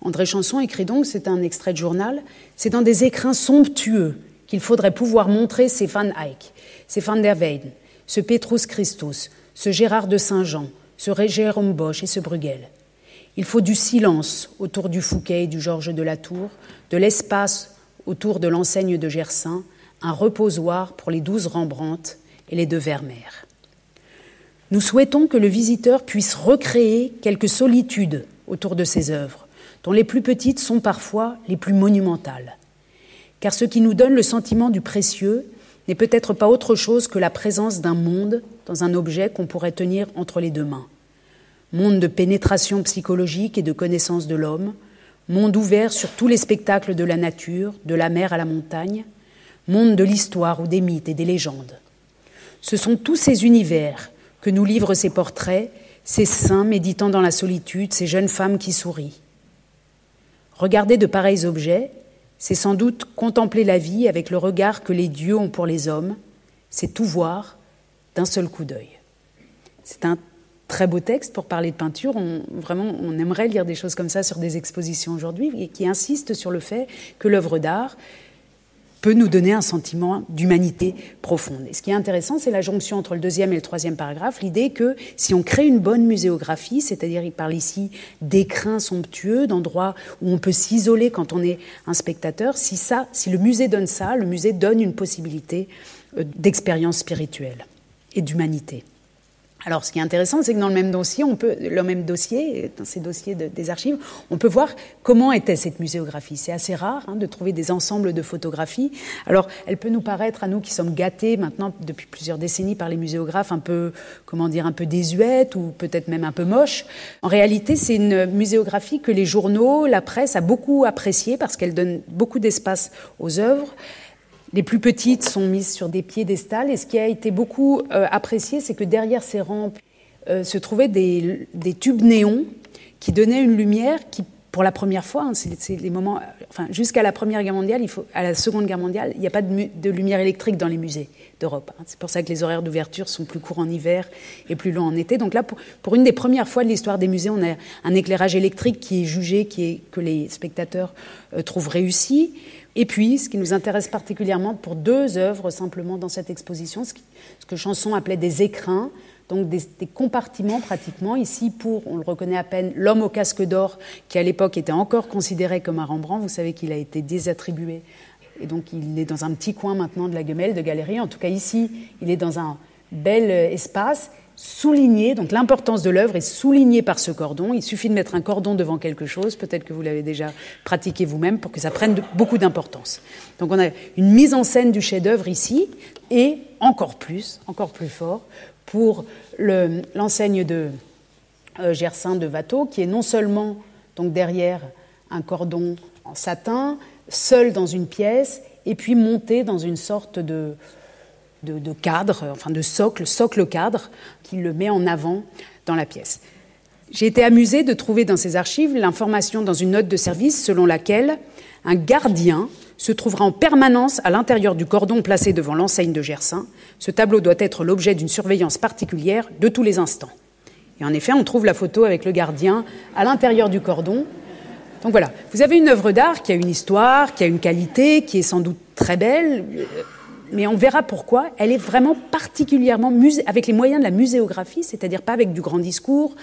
André Chanson écrit donc, c'est un extrait de journal, c'est dans des écrins somptueux qu'il faudrait pouvoir montrer ces Van Eyck, ces Van der Weyden, ce Petrus Christus, ce Gérard de Saint-Jean, ce Jérôme Bosch et ce Bruegel. Il faut du silence autour du Fouquet et du Georges de la Tour, de l'espace autour de l'enseigne de Gersain, un reposoir pour les douze Rembrandt et les deux Vermeer. Nous souhaitons que le visiteur puisse recréer quelques solitudes autour de ces œuvres, dont les plus petites sont parfois les plus monumentales. Car ce qui nous donne le sentiment du précieux n'est peut-être pas autre chose que la présence d'un monde dans un objet qu'on pourrait tenir entre les deux mains. Monde de pénétration psychologique et de connaissance de l'homme, monde ouvert sur tous les spectacles de la nature, de la mer à la montagne, monde de l'histoire ou des mythes et des légendes. Ce sont tous ces univers que nous livrent ces portraits, ces saints méditant dans la solitude, ces jeunes femmes qui sourient. Regarder de pareils objets, c'est sans doute contempler la vie avec le regard que les dieux ont pour les hommes, c'est tout voir d'un seul coup d'œil. C'est un très beau texte pour parler de peinture. On, vraiment, on aimerait lire des choses comme ça sur des expositions aujourd'hui qui insistent sur le fait que l'œuvre d'art peut nous donner un sentiment d'humanité profonde. Et ce qui est intéressant, c'est la jonction entre le deuxième et le troisième paragraphe, l'idée que si on crée une bonne muséographie, c'est-à-dire il parle ici d'écrins somptueux, d'endroits où on peut s'isoler quand on est un spectateur, si ça, si le musée donne ça, le musée donne une possibilité euh, d'expérience spirituelle et d'humanité. Alors, ce qui est intéressant, c'est que dans le même dossier, on peut, dans ces dossiers des archives, on peut voir comment était cette muséographie. C'est assez rare hein, de trouver des ensembles de photographies. Alors, elle peut nous paraître à nous qui sommes gâtés maintenant depuis plusieurs décennies par les muséographes un peu, comment dire, un peu désuète ou peut-être même un peu moche. En réalité, c'est une muséographie que les journaux, la presse a beaucoup appréciée parce qu'elle donne beaucoup d'espace aux œuvres. Les plus petites sont mises sur des piédestals et ce qui a été beaucoup euh, apprécié, c'est que derrière ces rampes euh, se trouvaient des, tubes néons qui donnaient une lumière qui, pour la première fois, hein, c'est les moments, enfin jusqu'à la Première Guerre mondiale, à la Seconde Guerre mondiale, il n'y a pas de, lumière électrique dans les musées d'Europe. Hein. C'est pour ça que les horaires d'ouverture sont plus courts en hiver et plus longs en été. Donc là, pour, une des premières fois de l'histoire des musées, on a un éclairage électrique qui est jugé, qui est, que les spectateurs euh, trouvent réussi. Et puis, ce qui nous intéresse particulièrement pour deux œuvres simplement dans cette exposition, ce, que Chanson appelait des écrins, donc des, compartiments pratiquement. Ici, pour, on le reconnaît à peine, l'homme au casque d'or, qui à l'époque était encore considéré comme un Rembrandt. Vous savez qu'il a été désattribué. Et donc, il est dans un petit coin maintenant de la Gemelle, de galerie. En tout cas, ici, il est dans un bel espace souligné, donc l'importance de l'œuvre est soulignée par ce cordon. Il suffit de mettre un cordon devant quelque chose, peut-être que vous l'avez déjà pratiqué vous-même, pour que ça prenne beaucoup d'importance. Donc on a une mise en scène du chef-d'œuvre ici, et encore plus, encore plus fort, pour l'enseigne de euh, Gersin de Watteau, qui est non seulement donc derrière un cordon en satin, seul dans une pièce, et puis monté dans une sorte de de, cadre, enfin de socle, socle cadre, qui le met en avant dans la pièce. J'ai été amusée de trouver dans ces archives l'information dans une note de service selon laquelle un gardien se trouvera en permanence à l'intérieur du cordon placé devant l'enseigne de Gersin. Ce tableau doit être l'objet d'une surveillance particulière de tous les instants. Et en effet, on trouve la photo avec le gardien à l'intérieur du cordon. Donc voilà, vous avez une œuvre d'art qui a une histoire, qui a une qualité, qui est sans doute très belle, mais on verra pourquoi. Elle est vraiment particulièrement avec les moyens de la muséographie, c'est-à-dire pas avec du grand discours,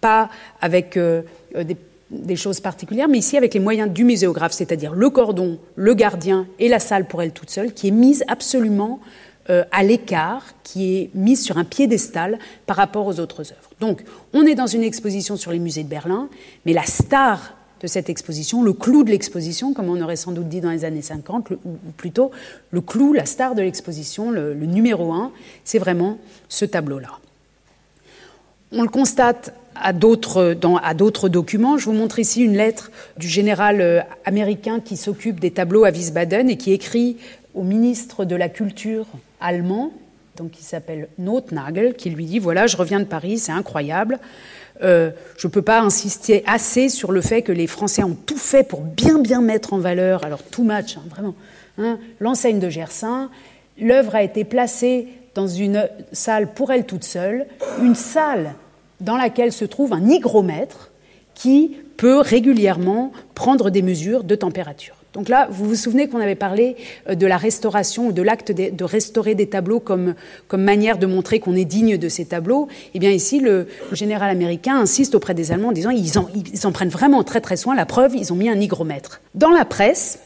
pas avec euh, euh, des, choses particulières, mais ici avec les moyens du muséographe, c'est-à-dire le cordon, le gardien et la salle pour elle toute seule, qui est mise absolument euh, à l'écart, qui est mise sur un piédestal par rapport aux autres œuvres. Donc, on est dans une exposition sur les musées de Berlin, mais la star de cette exposition, le clou de l'exposition, comme on aurait sans doute dit dans les années 50, ou plutôt le clou, la star de l'exposition, le, numéro un, c'est vraiment ce tableau-là. On le constate à d'autres, documents. Je vous montre ici une lettre du général euh, américain qui s'occupe des tableaux à Wiesbaden et qui écrit au ministre de la Culture allemand, donc qui s'appelle Notnagel, qui lui dit Voilà, je reviens de Paris, c'est incroyable. Euh, je ne peux pas insister assez sur le fait que les Français ont tout fait pour bien bien mettre en valeur, alors tout match, hein, vraiment, hein, l'enseigne de Gersin. L'œuvre a été placée dans une salle pour elle toute seule, une salle dans laquelle se trouve un hygromètre qui peut régulièrement prendre des mesures de température. Donc là, vous vous souvenez qu'on avait parlé euh, de la restauration ou de l'acte de, restaurer des tableaux comme, comme manière de montrer qu'on est digne de ces tableaux. Eh bien ici, le, général américain insiste auprès des Allemands en disant ils en, en prennent vraiment très très soin. La preuve, ils ont mis un hygromètre. Dans la presse,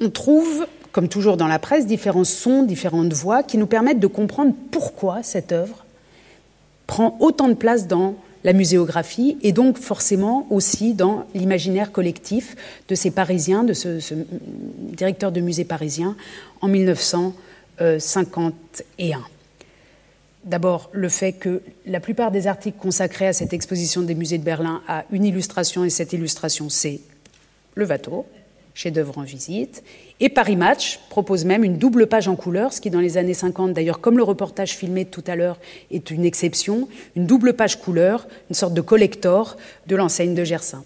on trouve comme toujours dans la presse, différents sons, différentes voix qui nous permettent de comprendre pourquoi cette œuvre prend autant de place dans la muséographie et donc forcément aussi dans l'imaginaire collectif de ces Parisiens, de ce, directeur de musée parisien en 1951. D'abord, le fait que la plupart des articles consacrés à cette exposition des musées de Berlin a une illustration, et cette illustration, c'est le Watteau, chef-d'œuvre en visite. Et Paris Match propose même une double page en couleur, ce qui dans les années 50, d'ailleurs comme le reportage filmé tout à l'heure est une exception, une double page couleur, une sorte de collector de l'enseigne de Gersin.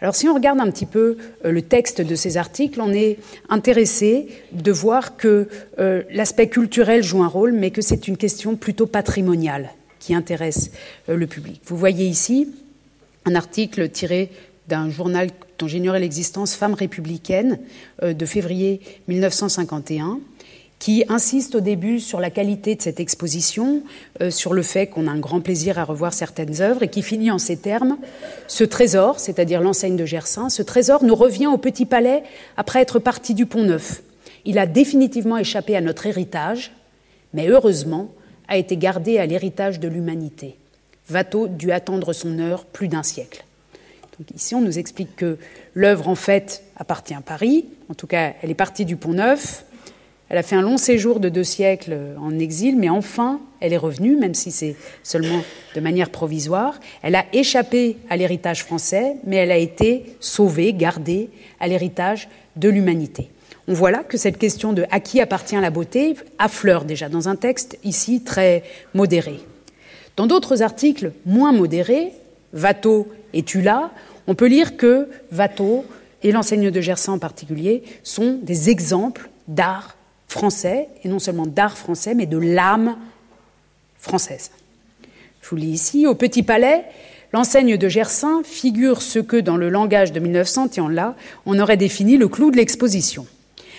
Alors si on regarde un petit peu euh, le texte de ces articles, on est intéressé de voir que euh, l'aspect culturel joue un rôle, mais que c'est une question plutôt patrimoniale qui intéressent le public. Vous voyez ici un article tiré d'un journal dont j'ignorais l'existence, Femmes républicaines, de février 1951 qui insiste au début sur la qualité de cette exposition, euh, sur le fait qu'on a un grand plaisir à revoir certaines œuvres, et qui finit en ces termes Ce trésor, c'est-à-dire l'enseigne de Gersain, ce trésor nous revient au Petit Palais après être parti du Pont Neuf. Il a définitivement échappé à notre héritage, mais heureusement a été gardé à l'héritage de l'humanité. Watteau dut attendre son heure plus d'un siècle. Ici, on nous explique que l'œuvre, en fait, appartient à Paris. En tout cas, elle est partie du Pont Neuf. Elle a fait un long séjour de deux siècles en exil, mais enfin, elle est revenue, même si c'est seulement de manière provisoire. Elle a échappé à l'héritage français, mais elle a été sauvée, gardée à l'héritage de l'humanité. On voit là que cette question de à qui appartient la beauté affleure déjà dans un texte ici très modéré. Dans d'autres articles moins modérés, Watteau es-tu là? On peut lire que Watteau et l'enseigne de Gersain en particulier sont des exemples d'art français, et non seulement d'art français, mais de l'âme française. Je vous lis ici, au Petit Palais, l'enseigne de Gersain figure ce que, dans le langage de 1900, et en là, on aurait défini le clou de l'exposition.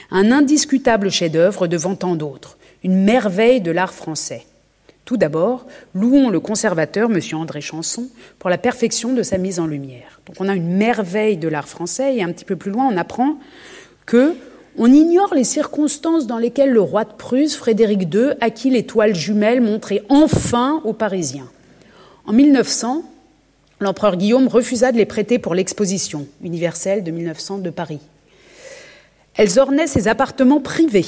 Un indiscutable chef-d'œuvre devant tant d'autres, une merveille de l'art français. Tout d'abord, louons le conservateur, M. André Chanson, pour la perfection de sa mise en lumière. Donc on a une merveille de l'art français, et un petit peu plus loin, on apprend que on ignore les circonstances dans lesquelles le roi de Prusse, Frédéric II, acquit l'étoile jumelle montrée enfin aux Parisiens. En 1900, l'empereur Guillaume refusa de les prêter pour l'exposition universelle de 1900 de Paris. Elles ornaient ses appartements privés.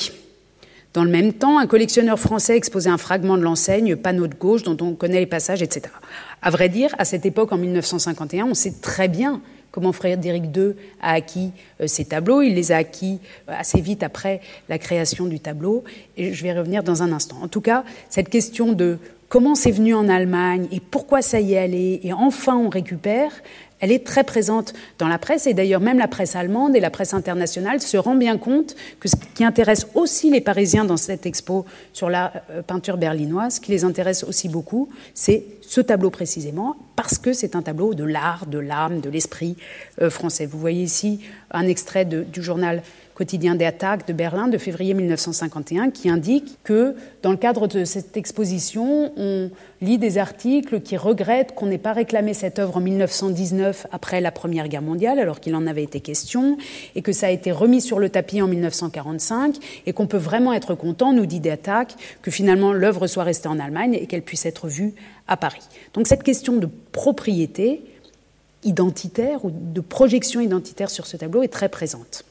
Dans le même temps, un collectionneur français exposait un fragment de l'enseigne, panneau de gauche, dont on connaît les passages, etc. À vrai dire, à cette époque, en 1951, on sait très bien comment Frédéric II a acquis euh, ces tableaux. Il les a acquis euh, assez vite après la création du tableau, et je vais revenir dans un instant. En tout cas, cette question de comment c'est venu en Allemagne et pourquoi ça y est allé, et enfin on récupère, elle est très présente dans la presse et d'ailleurs même la presse allemande et la presse internationale se rend bien compte que ce qui intéresse aussi les Parisiens dans cette expo sur la euh, peinture berlinoise, ce qui les intéresse aussi beaucoup, c'est ce tableau précisément parce que c'est un tableau de l'art, de l'âme, de l'esprit euh, français. Vous voyez ici un extrait du journal quotidien des attaques de Berlin de février 1951 qui indique que dans le cadre de cette exposition, on lit des articles qui regrettent qu'on n'ait pas réclamé cette œuvre en 1919 après la Première Guerre mondiale alors qu'il en avait été question et que ça a été remis sur le tapis en 1945 et qu'on peut vraiment être content, nous dit des attaques, que finalement l'œuvre soit restée en Allemagne et qu'elle puisse être vue à Paris. Donc cette question de propriété identitaire ou de projection identitaire sur ce tableau est très présente.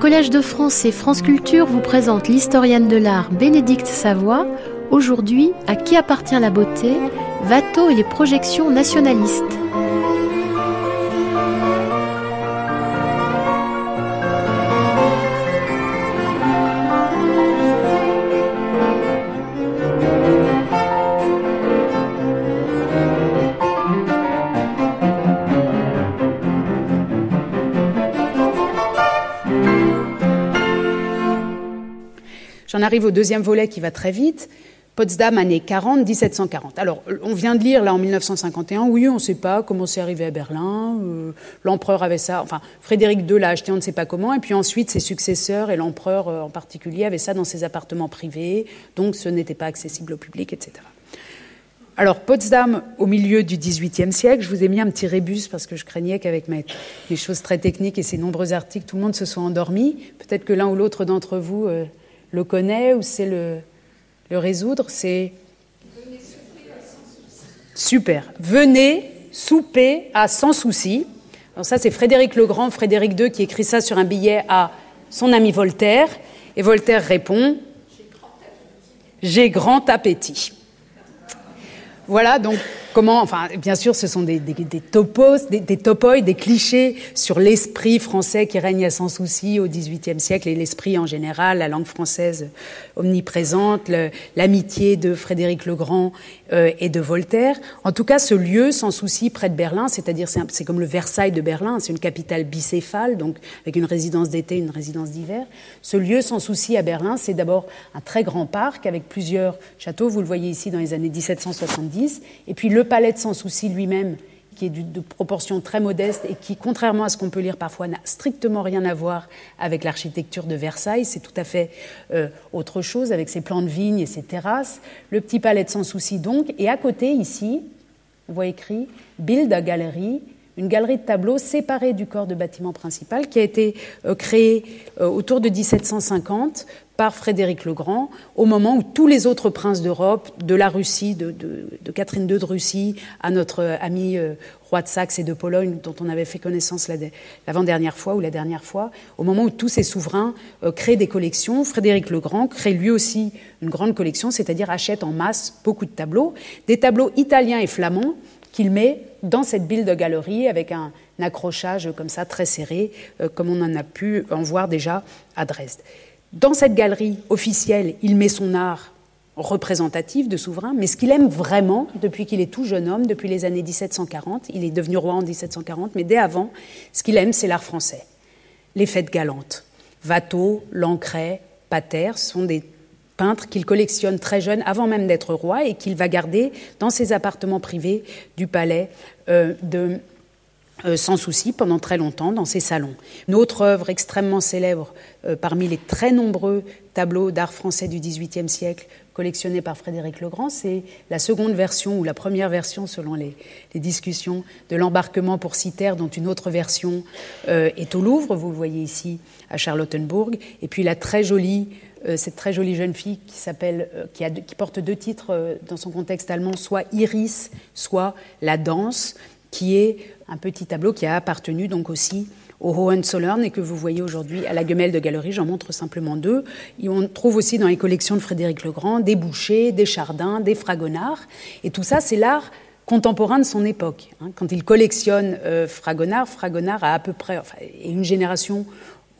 Collège de France et France Culture vous présente l'historienne de l'art Bénédicte Savoie. Aujourd'hui, à qui appartient la beauté? Watteau et les projections nationalistes. J'en arrive au deuxième volet qui va très vite. Potsdam, année 40, 1740. Alors, on vient de lire là en 1951, oui, on ne sait pas comment c'est arrivé à Berlin, euh, l'empereur avait ça, enfin, Frédéric II l'a acheté, on ne sait pas comment, et puis ensuite ses successeurs et l'empereur euh, en particulier avaient ça dans ses appartements privés, donc ce n'était pas accessible au public, etc. Alors, Potsdam, au milieu du XVIIIe siècle, je vous ai mis un petit rébus parce que je craignais qu'avec mes, choses très techniques et ces nombreux articles, tout le monde se soit endormi. Peut-être que l'un ou l'autre d'entre vous euh, le connaît ou le, le résoudre C'est super. Venez souper à Sans Souci. Alors ça, c'est Frédéric le Grand, Frédéric II, qui écrit ça sur un billet à son ami Voltaire. Et Voltaire répond J'ai grand appétit. Voilà donc bien sûr, ce sont des, topos, des, des clichés sur l'esprit français qui règne à sans souci au XVIIIe siècle et l'esprit en général, la langue française omniprésente, l'amitié de Frédéric le Grand euh, et de Voltaire. En tout cas, ce lieu sans souci près de Berlin, c'est-à-dire c'est comme le Versailles de Berlin, c'est une capitale bicéphale, donc avec une résidence d'été, une résidence d'hiver. Ce lieu sans souci à Berlin, c'est d'abord un très grand parc avec plusieurs châteaux, vous le voyez ici dans les années 1770, et puis le palais de sans souci lui-même qui est de proportions très modestes et qui, contrairement à ce qu'on peut lire parfois, n'a strictement rien à voir avec l'architecture de Versailles. C'est tout à fait euh, autre chose avec ses plans de vignes et ses terrasses. Le petit palais de Sans Souci, donc. Et à côté, ici, on voit écrit Build a Galerie, une galerie de tableaux séparée du corps de bâtiment principal qui a été euh, créée euh, autour de 1750 par Frédéric le Grand, au moment où tous les autres princes d'Europe, de la Russie, de, Catherine II de Russie, à notre euh, ami roi de Saxe et de Pologne, dont on avait fait connaissance l'avant-dernière fois ou la dernière fois, au moment où tous ces souverains créent des collections, Frédéric le Grand crée lui aussi une grande collection, c'est-à-dire achète en masse beaucoup de tableaux, des tableaux italiens et flamands qu'il met dans cette de galerie avec un, accrochage comme ça très serré, comme on en a pu en voir déjà à Dresde. Dans cette galerie officielle, il met son art représentatif de souverain, mais ce qu'il aime vraiment, depuis qu'il est tout jeune homme, depuis les années 1740, il est devenu roi en 1740, mais dès avant, ce qu'il aime, c'est l'art français. Les fêtes galantes. Watteau, Lancret, Pater sont des peintres qu'il collectionne très jeune, avant même d'être roi, et qu'il va garder dans ses appartements privés du palais euh, euh, sans souci pendant très longtemps dans ses salons. Une autre œuvre extrêmement célèbre euh, parmi les très nombreux tableaux d'art français du XVIIIe siècle collectionnés par Frédéric Legrand, c'est la seconde version ou la première version selon les, discussions de l'embarquement pour Citer, dont une autre version est au Louvre, vous le voyez ici à Charlottenburg, et puis la très jolie cette très jolie jeune fille qui s'appelle, qui, qui, porte deux titres dans son contexte allemand, soit Iris, soit La Danse, qui est un petit tableau qui a appartenu donc aussi au Hohenzollern et que vous voyez aujourd'hui à la Gemelle de Galerie. J'en montre simplement deux. Et on trouve aussi dans les collections de Frédéric Legrand des bouchers, des chardins, des fragonards. Et tout ça, c'est l'art contemporain de son époque. Hein. Quand il collectionne euh, Fragonard, Fragonard a à peu près, une génération,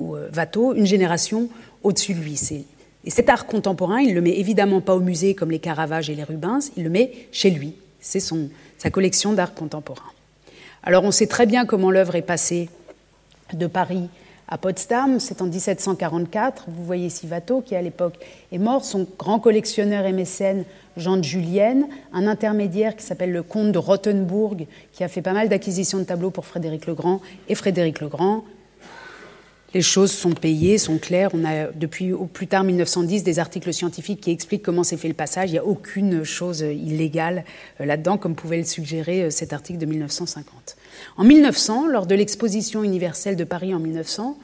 ou euh, Watteau, une génération au-dessus de lui. Et cet art contemporain, il le met évidemment pas au musée comme les Caravages et les Rubens, il le met chez lui. C'est sa collection d'art contemporain. Alors on sait très bien comment l'œuvre est passée de Paris à Potsdam, c'est en 1744. Vous voyez Sivato, qui à l'époque est mort, son grand collectionneur et mécène, Jean de Julienne, un intermédiaire qui s'appelle le comte de Rothenburg, qui a fait pas mal d'acquisitions de tableaux pour Frédéric le Grand, et Frédéric le Grand les choses sont payées, sont claires. On a depuis au plus tard 1910 des articles scientifiques qui expliquent comment s'est fait le passage. Il n'y a aucune chose illégale euh, là-dedans, comme pouvait le suggérer euh, cet article de 1950. En 1900, lors de l'exposition universelle de Paris en 1900,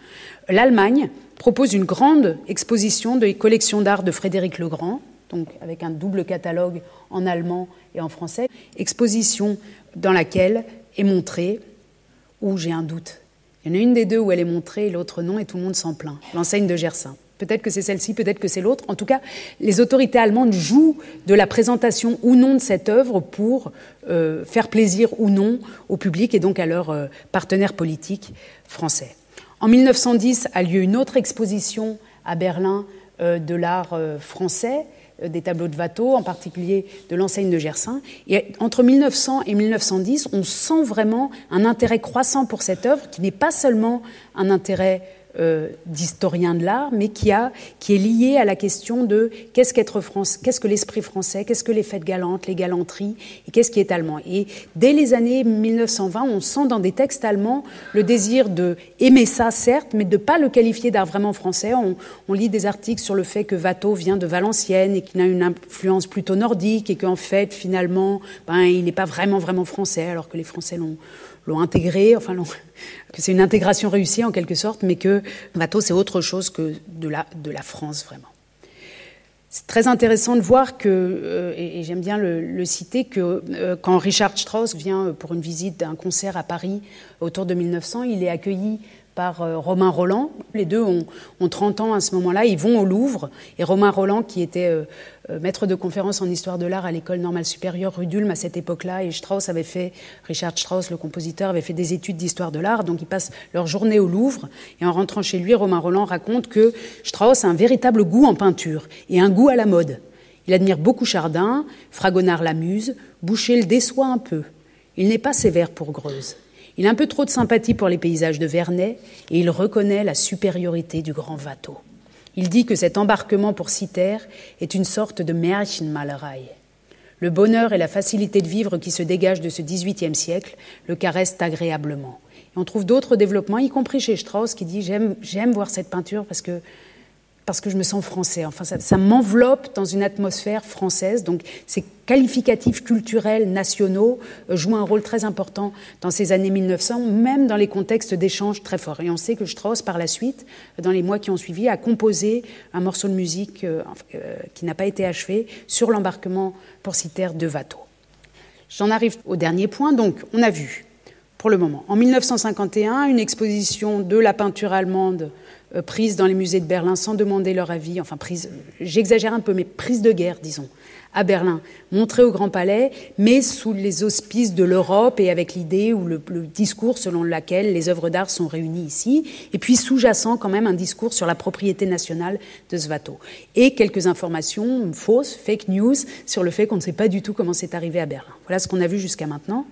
l'Allemagne propose une grande exposition de collections d'art de Frédéric Legrand, donc avec un double catalogue en allemand et en français. Exposition dans laquelle est montré, où j'ai un doute il y en a une des deux où elle est montrée, l'autre non, et tout le monde s'en plaint. L'enseigne de Gersin. Peut-être que c'est celle-ci, peut-être que c'est l'autre. En tout cas, les autorités allemandes jouent de la présentation ou non de cette œuvre pour euh, faire plaisir ou non au public et donc à leurs euh, partenaires politiques français. En 1910 a lieu une autre exposition à Berlin euh, de l'art français des tableaux de Watteau, en particulier de l'enseigne de Gersin. Et entre 1900 et 1910, on sent vraiment un intérêt croissant pour cette œuvre, qui n'est pas seulement un intérêt euh, d'historien de l'art, mais qui, a, qui est lié à la question de qu'est-ce qu'être qu'est-ce que l'esprit français, qu'est-ce que les fêtes galantes, les galanteries, et qu'est-ce qui est allemand. Et dès les années 1920, on sent dans des textes allemands le désir de aimer ça, certes, mais de ne pas le qualifier d'art vraiment français. On, on, lit des articles sur le fait que Watteau vient de Valenciennes et qu'il a une influence plutôt nordique, et qu'en fait, finalement, ben, il n'est pas vraiment, vraiment français, alors que les Français l'ont l'ont intégré, enfin, que c'est une intégration réussie en quelque sorte, mais que Watteau, c'est autre chose que de la, de la France, vraiment. C'est très intéressant de voir que, euh, et, j'aime bien le, citer, que euh, quand Richard Strauss vient pour une visite d'un concert à Paris autour de 1900, il est accueilli par euh, Romain Roland. Les deux ont, 30 ans à ce moment-là. Ils vont au Louvre. Et Romain Roland, qui était euh, euh, maître de conférence en histoire de l'art à l'école normale supérieure rue à cette époque-là, et Strauss avait fait, Richard Strauss, le compositeur, avait fait des études d'histoire de l'art. Donc ils passent leur journée au Louvre. Et en rentrant chez lui, Romain Roland raconte que Strauss a un véritable goût en peinture et un goût à la mode. Il admire beaucoup Chardin, Fragonard l'amuse, Boucher le déçoit un peu. Il n'est pas sévère pour Greuze. Il a un peu trop de sympathie pour les paysages de Vernet et il reconnaît la supériorité du grand Watteau. Il dit que cet embarquement pour Citer est une sorte de Märchenmalerei. Le bonheur et la facilité de vivre qui se dégagent de ce XVIIIe siècle le caressent agréablement. Et on trouve d'autres développements, y compris chez Strauss, qui dit J'aime voir cette peinture parce que parce que je me sens français. Enfin, ça, m'enveloppe dans une atmosphère française. Donc, ces qualificatifs culturels nationaux euh, jouent un rôle très important dans ces années 1900, même dans les contextes d'échanges très forts. Et on sait que Strauss, par la suite, dans les mois qui ont suivi, a composé un morceau de musique euh, euh, qui n'a pas été achevé sur l'embarquement pour citer de Watteau. J'en arrive au dernier point. Donc, on a vu, pour le moment, en 1951, une exposition de la peinture allemande euh, prises dans les musées de Berlin sans demander leur avis, enfin prises, j'exagère un peu, mais prises de guerre, disons, à Berlin, montrées au Grand Palais, mais sous les auspices de l'Europe et avec l'idée ou le, discours selon lequel les œuvres d'art sont réunies ici, et puis sous-jacent quand même un discours sur la propriété nationale de Svato. Et quelques informations fausses, fake news, sur le fait qu'on ne sait pas du tout comment c'est arrivé à Berlin. Voilà ce qu'on a vu jusqu'à maintenant.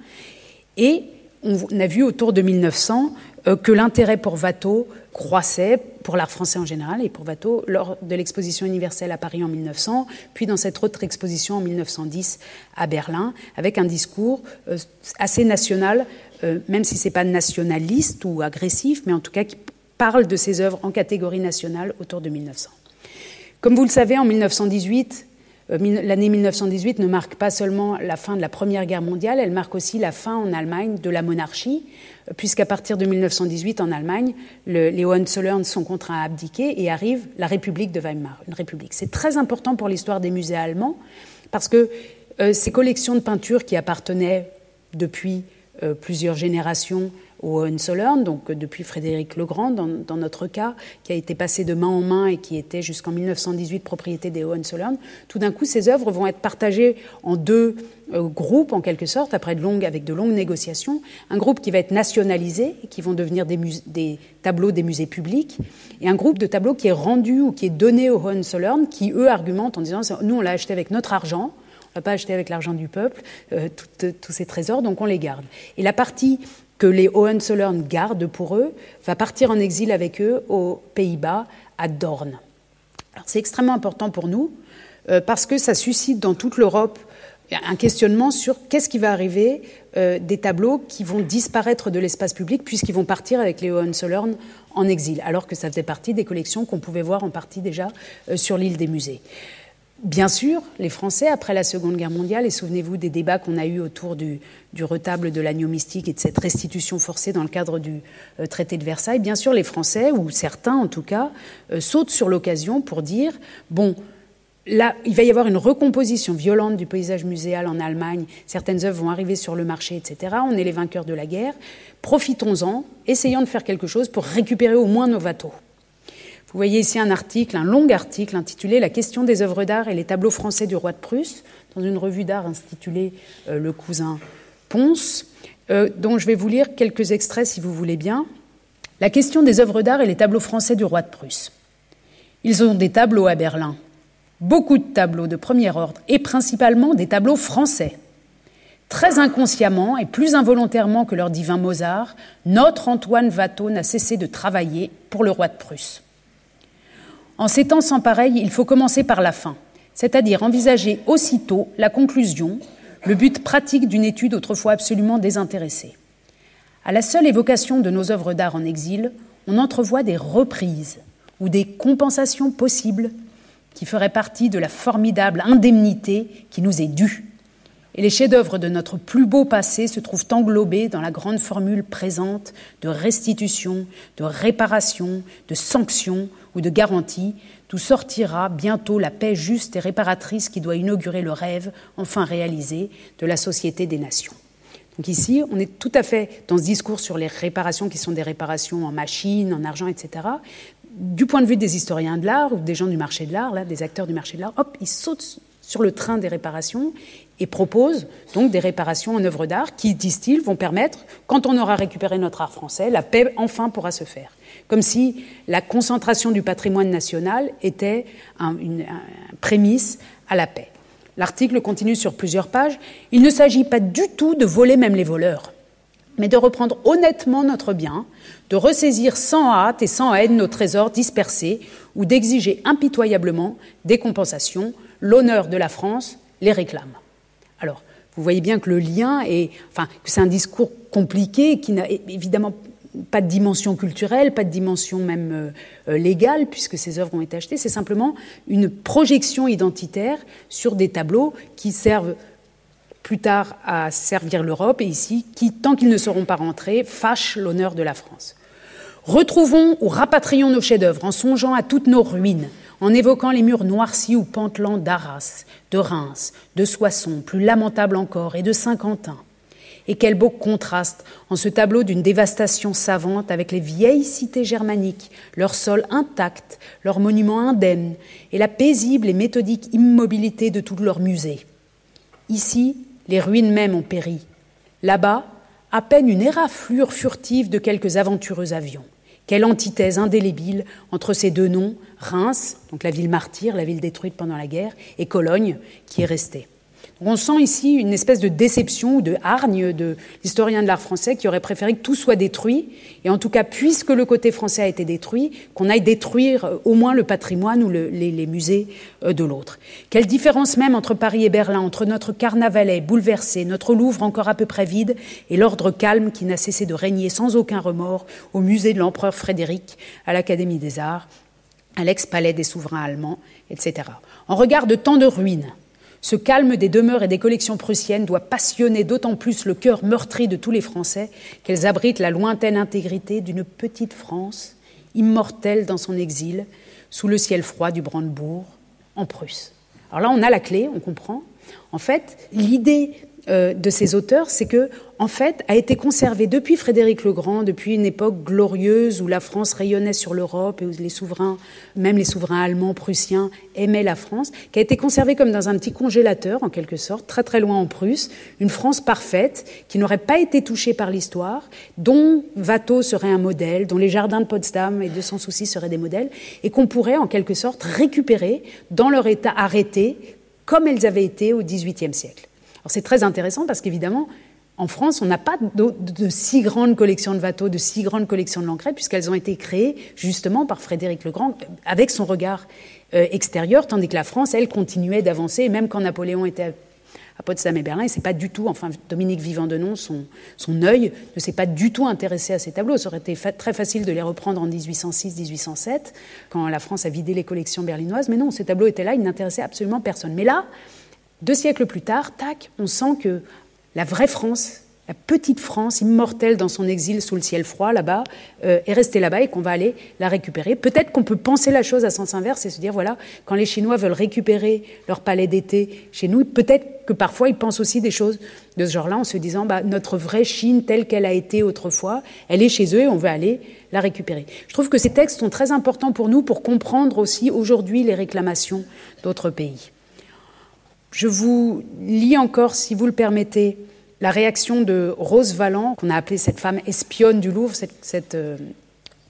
Et on a vu autour de 1900 euh, que l'intérêt pour Watteau croissait pour l'art français en général et pour Watteau lors de l'exposition universelle à Paris en 1900, puis dans cette autre exposition en 1910 à Berlin, avec un discours euh, assez national, euh, même si c'est pas nationaliste ou agressif, mais en tout cas qui parle de ses œuvres en catégorie nationale autour de 1900. Comme vous le savez, en 1918, euh, l'année 1918 ne marque pas seulement la fin de la Première Guerre mondiale, elle marque aussi la fin en Allemagne de la monarchie, euh, puisqu'à partir de 1918 en Allemagne, les Hohenzollern sont contraints à abdiquer et arrive la République de Weimar, une république. C'est très important pour l'histoire des musées allemands parce que euh, ces collections de peintures qui appartenaient depuis plusieurs générations au Hohenzollern, donc euh, depuis Frédéric Legrand dans, dans, notre cas, qui a été passé de main en main et qui était jusqu'en 1918 propriété des Hohenzollern, tout d'un coup ces œuvres vont être partagées en deux euh, groupes en quelque sorte, après de longues, avec de longues négociations. Un groupe qui va être nationalisé, qui vont devenir des, tableaux des musées publics, et un groupe de tableaux qui est rendu ou qui est donné aux Hohenzollern, qui eux argumentent en disant nous on l'a acheté avec notre argent, on l'a pas acheté avec l'argent du peuple, euh, tous ces trésors, donc on les garde. Et la partie que les Hohenzollern gardent pour eux, va partir en exil avec eux aux Pays-Bas, à Dorn. C'est extrêmement important pour nous euh, parce que ça suscite dans toute l'Europe un questionnement sur qu'est-ce qui va arriver euh, des tableaux qui vont disparaître de l'espace public puisqu'ils vont partir avec les Hohenzollern en exil, alors que ça faisait partie des collections qu'on pouvait voir en partie déjà euh, sur l'île des musées. Bien sûr, les Français, après la Seconde Guerre mondiale, et souvenez-vous des débats qu'on a eus autour du, retable de l'agneau mystique et de cette restitution forcée dans le cadre du euh, traité de Versailles, bien sûr, les Français, ou certains en tout cas, euh, sautent sur l'occasion pour dire, bon, là, il va y avoir une recomposition violente du paysage muséal en Allemagne, certaines œuvres vont arriver sur le marché, etc. On est les vainqueurs de la guerre, profitons-en, essayons de faire quelque chose pour récupérer au moins nos bateaux. Vous voyez ici un article, un long article intitulé La question des œuvres d'art et les tableaux français du roi de Prusse, dans une revue d'art intitulée euh, Le cousin Ponce, euh, dont je vais vous lire quelques extraits si vous voulez bien. La question des œuvres d'art et les tableaux français du roi de Prusse. Ils ont des tableaux à Berlin, beaucoup de tableaux de premier ordre, et principalement des tableaux français. Très inconsciemment et plus involontairement que leur divin Mozart, notre Antoine Watteau n'a cessé de travailler pour le roi de Prusse. En ces temps sans pareil, il faut commencer par la fin, c'est-à-dire envisager aussitôt la conclusion, le but pratique d'une étude autrefois absolument désintéressée. À la seule évocation de nos œuvres d'art en exil, on entrevoit des reprises ou des compensations possibles qui feraient partie de la formidable indemnité qui nous est due. Et les chefs-d'œuvre de notre plus beau passé se trouvent englobés dans la grande formule présente de restitution, de réparation, de sanction ou de garantie, d'où sortira bientôt la paix juste et réparatrice qui doit inaugurer le rêve, enfin réalisé, de la société des nations. Donc ici, on est tout à fait dans ce discours sur les réparations qui sont des réparations en machines, en argent, etc. Du point de vue des historiens de l'art ou des gens du marché de l'art, là, des acteurs du marché de l'art, hop, ils sautent sur le train des réparations et proposent donc des réparations en œuvres d'art qui, disent-ils, vont permettre, quand on aura récupéré notre art français, la paix enfin pourra se faire. Comme si la concentration du patrimoine national était une prémisse à la paix. L'article continue sur plusieurs pages. Il ne s'agit pas du tout de voler même les voleurs, mais de reprendre honnêtement notre bien, de ressaisir sans hâte et sans haine nos trésors dispersés, ou d'exiger impitoyablement des compensations. L'honneur de la France les réclame. Alors, vous voyez bien que le lien est, enfin, que c'est un discours compliqué qui n'a évidemment pas de dimension culturelle, pas de dimension même euh, euh, légale, puisque ces œuvres ont été achetées. C'est simplement une projection identitaire sur des tableaux qui servent plus tard à servir l'Europe et ici, qui, tant qu'ils ne seront pas rentrés, fâchent l'honneur de la France. Retrouvons ou rapatrions nos chefs-d'œuvre en songeant à toutes nos ruines, en évoquant les murs noircis ou pantelants d'Arras, de Reims, de Soissons, plus lamentables encore, et de Saint-Quentin. Et quel beau contraste en ce tableau d'une dévastation savante avec les vieilles cités germaniques, leurs sols intacts, leurs monuments indemnes, et la paisible et méthodique immobilité de tous leurs musées. Ici, les ruines mêmes ont péri. Là-bas, à peine une éraflure furtive de quelques aventureux avions. Quelle antithèse indélébile entre ces deux noms, Reims, donc la ville martyre, la ville détruite pendant la guerre, et Cologne, qui est restée. On sent ici une espèce de déception ou de hargne de l'historien de l'art français qui aurait préféré que tout soit détruit. Et en tout cas, puisque le côté français a été détruit, qu'on aille détruire euh, au moins le patrimoine ou les, musées euh, de l'autre. Quelle différence même entre Paris et Berlin, entre notre carnavalet bouleversé, notre Louvre encore à peu près vide, et l'ordre calme qui n'a cessé de régner sans aucun remords au musée de l'empereur Frédéric, à l'Académie des Arts, à l'ex-palais des souverains allemands, etc. En regard de tant de ruines, ce calme des demeures et des collections prussiennes doit passionner d'autant plus le cœur meurtri de tous les Français qu'elles abritent la lointaine intégrité d'une petite France, immortelle dans son exil, sous le ciel froid du Brandebourg, en Prusse. Alors là, on a la clé, on comprend. En fait, l'idée de ces auteurs, c'est que, en fait, a été conservé depuis Frédéric le Grand, depuis une époque glorieuse où la France rayonnait sur l'Europe et où les souverains, même les souverains allemands, prussiens, aimaient la France, qui a été conservée comme dans un petit congélateur, en quelque sorte, très très loin en Prusse, une France parfaite, qui n'aurait pas été touchée par l'histoire, dont Watteau serait un modèle, dont les jardins de Potsdam et de Sans Souci seraient des modèles, et qu'on pourrait en quelque sorte récupérer dans leur état arrêté, comme elles avaient été au XVIIIe siècle c'est très intéressant parce qu'évidemment, en France, on n'a pas de, si grandes collections de Watteau, de si grandes collections de Lancret, puisqu'elles ont été créées justement par Frédéric le Grand, avec son regard euh, extérieur, tandis que la France, elle, continuait d'avancer, même quand Napoléon était à Potsdam et Berlin, c'est pas du tout, enfin Dominique Vivant-Denon, son, son œil ne s'est pas du tout intéressé à ces tableaux. Ça aurait été très facile de les reprendre en 1806-1807, quand la France a vidé les collections berlinoises, mais non, ces tableaux étaient là, ils n'intéressaient absolument personne. Mais là, deux siècles plus tard, tac, on sent que la vraie France, la petite France, immortelle dans son exil sous le ciel froid là-bas, euh, est restée là-bas et qu'on va aller la récupérer. Peut-être qu'on peut penser la chose à sens inverse et se dire, voilà, quand les Chinois veulent récupérer leur palais d'été chez nous, peut-être que parfois ils pensent aussi des choses de ce genre-là en se disant, bah, notre vraie Chine telle qu'elle a été autrefois, elle est chez eux et on veut aller la récupérer. Je trouve que ces textes sont très importants pour nous pour comprendre aussi aujourd'hui les réclamations d'autres pays. Je vous lis encore, si vous le permettez, la réaction de Rose Valland, qu'on a appelée cette femme espionne du Louvre, cette, euh,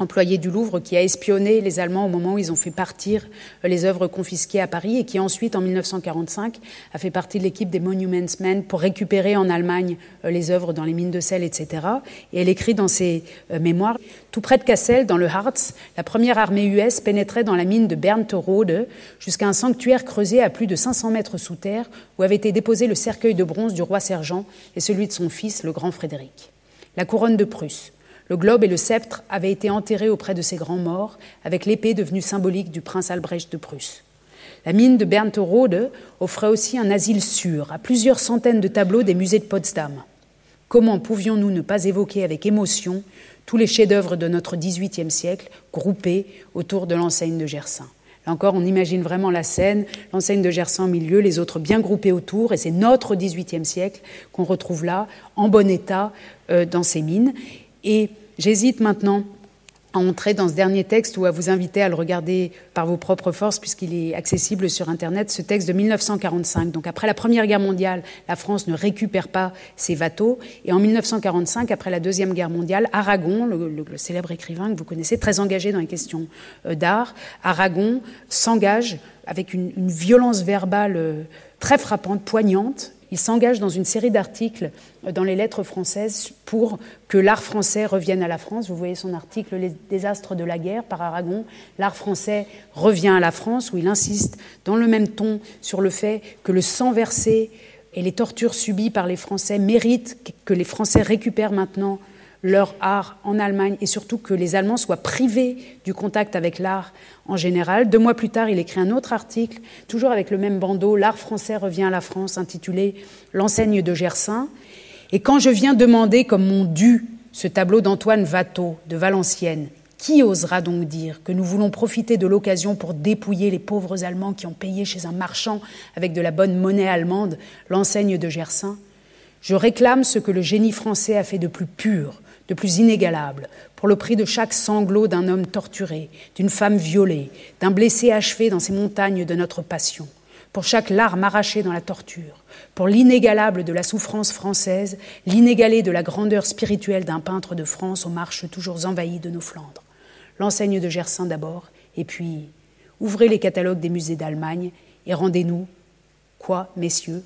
employé du Louvre qui a espionné les Allemands au moment où ils ont fait partir euh, les œuvres confisquées à Paris et qui ensuite, en 1945, a fait partie de l'équipe des Monuments Men pour récupérer en Allemagne euh, les œuvres dans les mines de sel, etc. Et elle écrit dans ses euh, mémoires Tout près de Kassel, dans le Harz, la première armée US pénétrait dans la mine de Bernterode jusqu'à un sanctuaire creusé à plus de 500 mètres sous terre où avait été déposé le cercueil de bronze du roi sergent et celui de son fils, le grand Frédéric. La couronne de Prusse, le globe et le sceptre avaient été enterrés auprès de ces grands morts, avec l'épée devenue symbolique du prince Albrecht de Prusse. La mine de Bernterode offrait aussi un asile sûr à plusieurs centaines de tableaux des musées de Potsdam. Comment pouvions-nous ne pas évoquer avec émotion tous les chefs-d'œuvre de notre XVIIIe siècle groupés autour de l'enseigne de Gersaint Là encore, on imagine vraiment la scène, l'enseigne de Gersaint au milieu, les autres bien groupés autour, et c'est notre XVIIIe siècle qu'on retrouve là, en bon état, euh, dans ces mines. J'hésite maintenant à entrer dans ce dernier texte ou à vous inviter à le regarder par vos propres forces puisqu'il est accessible sur Internet, ce texte de 1945. Donc après la Première Guerre mondiale, la France ne récupère pas ses bateaux. Et en 1945, après la Deuxième Guerre mondiale, Aragon, le, célèbre écrivain que vous connaissez, très engagé dans les questions euh, d'art, Aragon s'engage avec une, une, violence verbale euh, très frappante, poignante, il s'engage dans une série d'articles dans les lettres françaises pour que l'art français revienne à la France. Vous voyez son article Les désastres de la guerre par Aragon. L'art français revient à la France, où il insiste dans le même ton sur le fait que le sang versé et les tortures subies par les Français méritent que les Français récupèrent maintenant leur art en Allemagne et surtout que les Allemands soient privés du contact avec l'art en général. Deux mois plus tard, il écrit un autre article, toujours avec le même bandeau, L'art français revient à la France, intitulé L'enseigne de Gersaint. Et quand je viens demander comme mon dû ce tableau d'Antoine Watteau de Valenciennes, qui osera donc dire que nous voulons profiter de l'occasion pour dépouiller les pauvres Allemands qui ont payé chez un marchand avec de la bonne monnaie allemande l'enseigne de Gersaint Je réclame ce que le génie français a fait de plus pur, de plus inégalable, pour le prix de chaque sanglot d'un homme torturé, d'une femme violée, d'un blessé achevé dans ces montagnes de notre passion, pour chaque larme arrachée dans la torture, pour l'inégalable de la souffrance française, l'inégalé de la grandeur spirituelle d'un peintre de France aux marches toujours envahies de nos Flandres. L'enseigne de Gersaint d'abord, et puis ouvrez les catalogues des musées d'Allemagne et rendez-nous. Quoi, messieurs?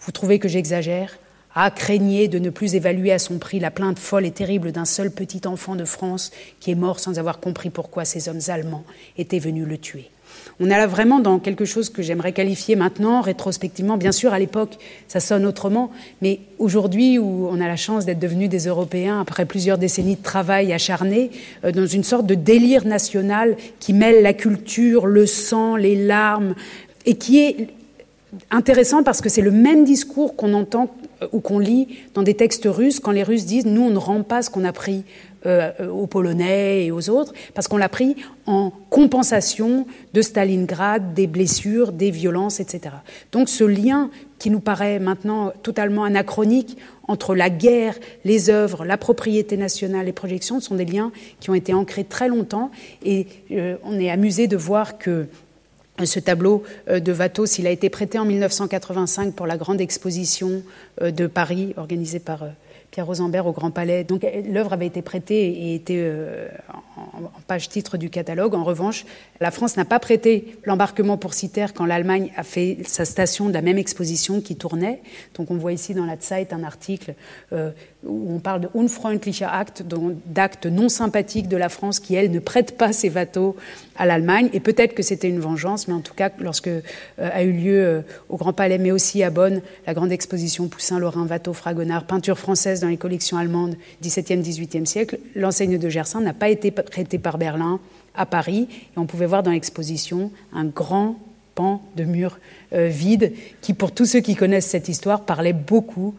Vous trouvez que j'exagère? Ah, craignez de ne plus évaluer à son prix la plainte folle et terrible d'un seul petit enfant de France qui est mort sans avoir compris pourquoi ces hommes allemands étaient venus le tuer. On est là vraiment dans quelque chose que j'aimerais qualifier maintenant, rétrospectivement. Bien sûr, à l'époque, ça sonne autrement, mais aujourd'hui, où on a la chance d'être devenus des Européens après plusieurs décennies de travail acharné, euh, dans une sorte de délire national qui mêle la culture, le sang, les larmes, et qui est intéressant parce que c'est le même discours qu'on entend ou qu'on lit dans des textes russes quand les Russes disent nous on ne rend pas ce qu'on a pris euh, aux Polonais et aux autres parce qu'on l'a pris en compensation de Stalingrad, des blessures, des violences, etc. Donc ce lien qui nous paraît maintenant totalement anachronique entre la guerre, les œuvres, la propriété nationale, les projections, sont des liens qui ont été ancrés très longtemps et euh, on est amusé de voir que ce tableau euh, de Watteau, s'il a été prêté en 1985 pour la grande exposition euh, de Paris organisée par euh, Pierre Rosenberg au Grand Palais. Donc l'œuvre avait été prêtée et était en, page titre du catalogue. En revanche, la France n'a pas prêté l'embarquement pour Citer quand l'Allemagne a fait sa station de la même exposition qui tournait. Donc on voit ici dans la Zeit un article euh, où on parle de unfreundlicher Act, d'actes non sympathiques de la France qui, elle, ne prête pas ses bateaux à l'Allemagne. Et peut-être que c'était une vengeance, mais en tout cas, lorsque euh, a eu lieu au Grand Palais, mais aussi à Bonn, la grande exposition Poussin, Lorrain, Watteau, Fragonard, peinture française dans les collections allemandes 17e, 18e siècle, l'enseigne de Gersaint n'a pas été prêtée par Berlin à Paris. Et on pouvait voir dans l'exposition un grand pan de mur euh, vide qui, pour tous ceux qui connaissent cette histoire, parlait beaucoup.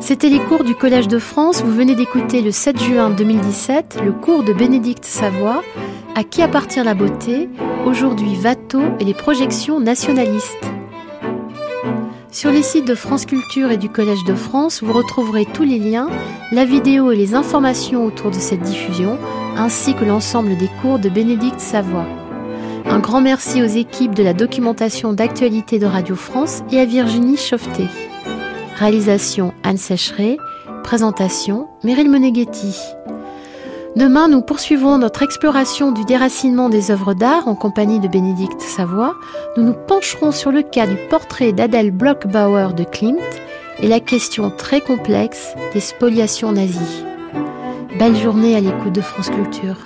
C'était les cours du Collège de France. Vous venez d'écouter le 7 juin 2017 le cours de Bénédicte Savoie, À qui appartient la beauté? Aujourd'hui Watteau et les projections nationalistes. Sur les sites de France Culture et du Collège de France, vous retrouverez tous les liens, la vidéo et les informations autour de cette diffusion, ainsi que l'ensemble des cours de Bénédicte Savoie. Un grand merci aux équipes de la documentation d'actualité de Radio France et à Virginie Chauveté. Réalisation Anne Sécheret, présentation Meryl Moneghetti. Demain, nous poursuivrons notre exploration du déracinement des œuvres d'art en compagnie de Bénédicte Savoie. Nous nous pencherons sur le cas du portrait d'Adèle Blockbauer de Klimt et la question très complexe des spoliations nazies. Belle journée à l'écoute de France Culture.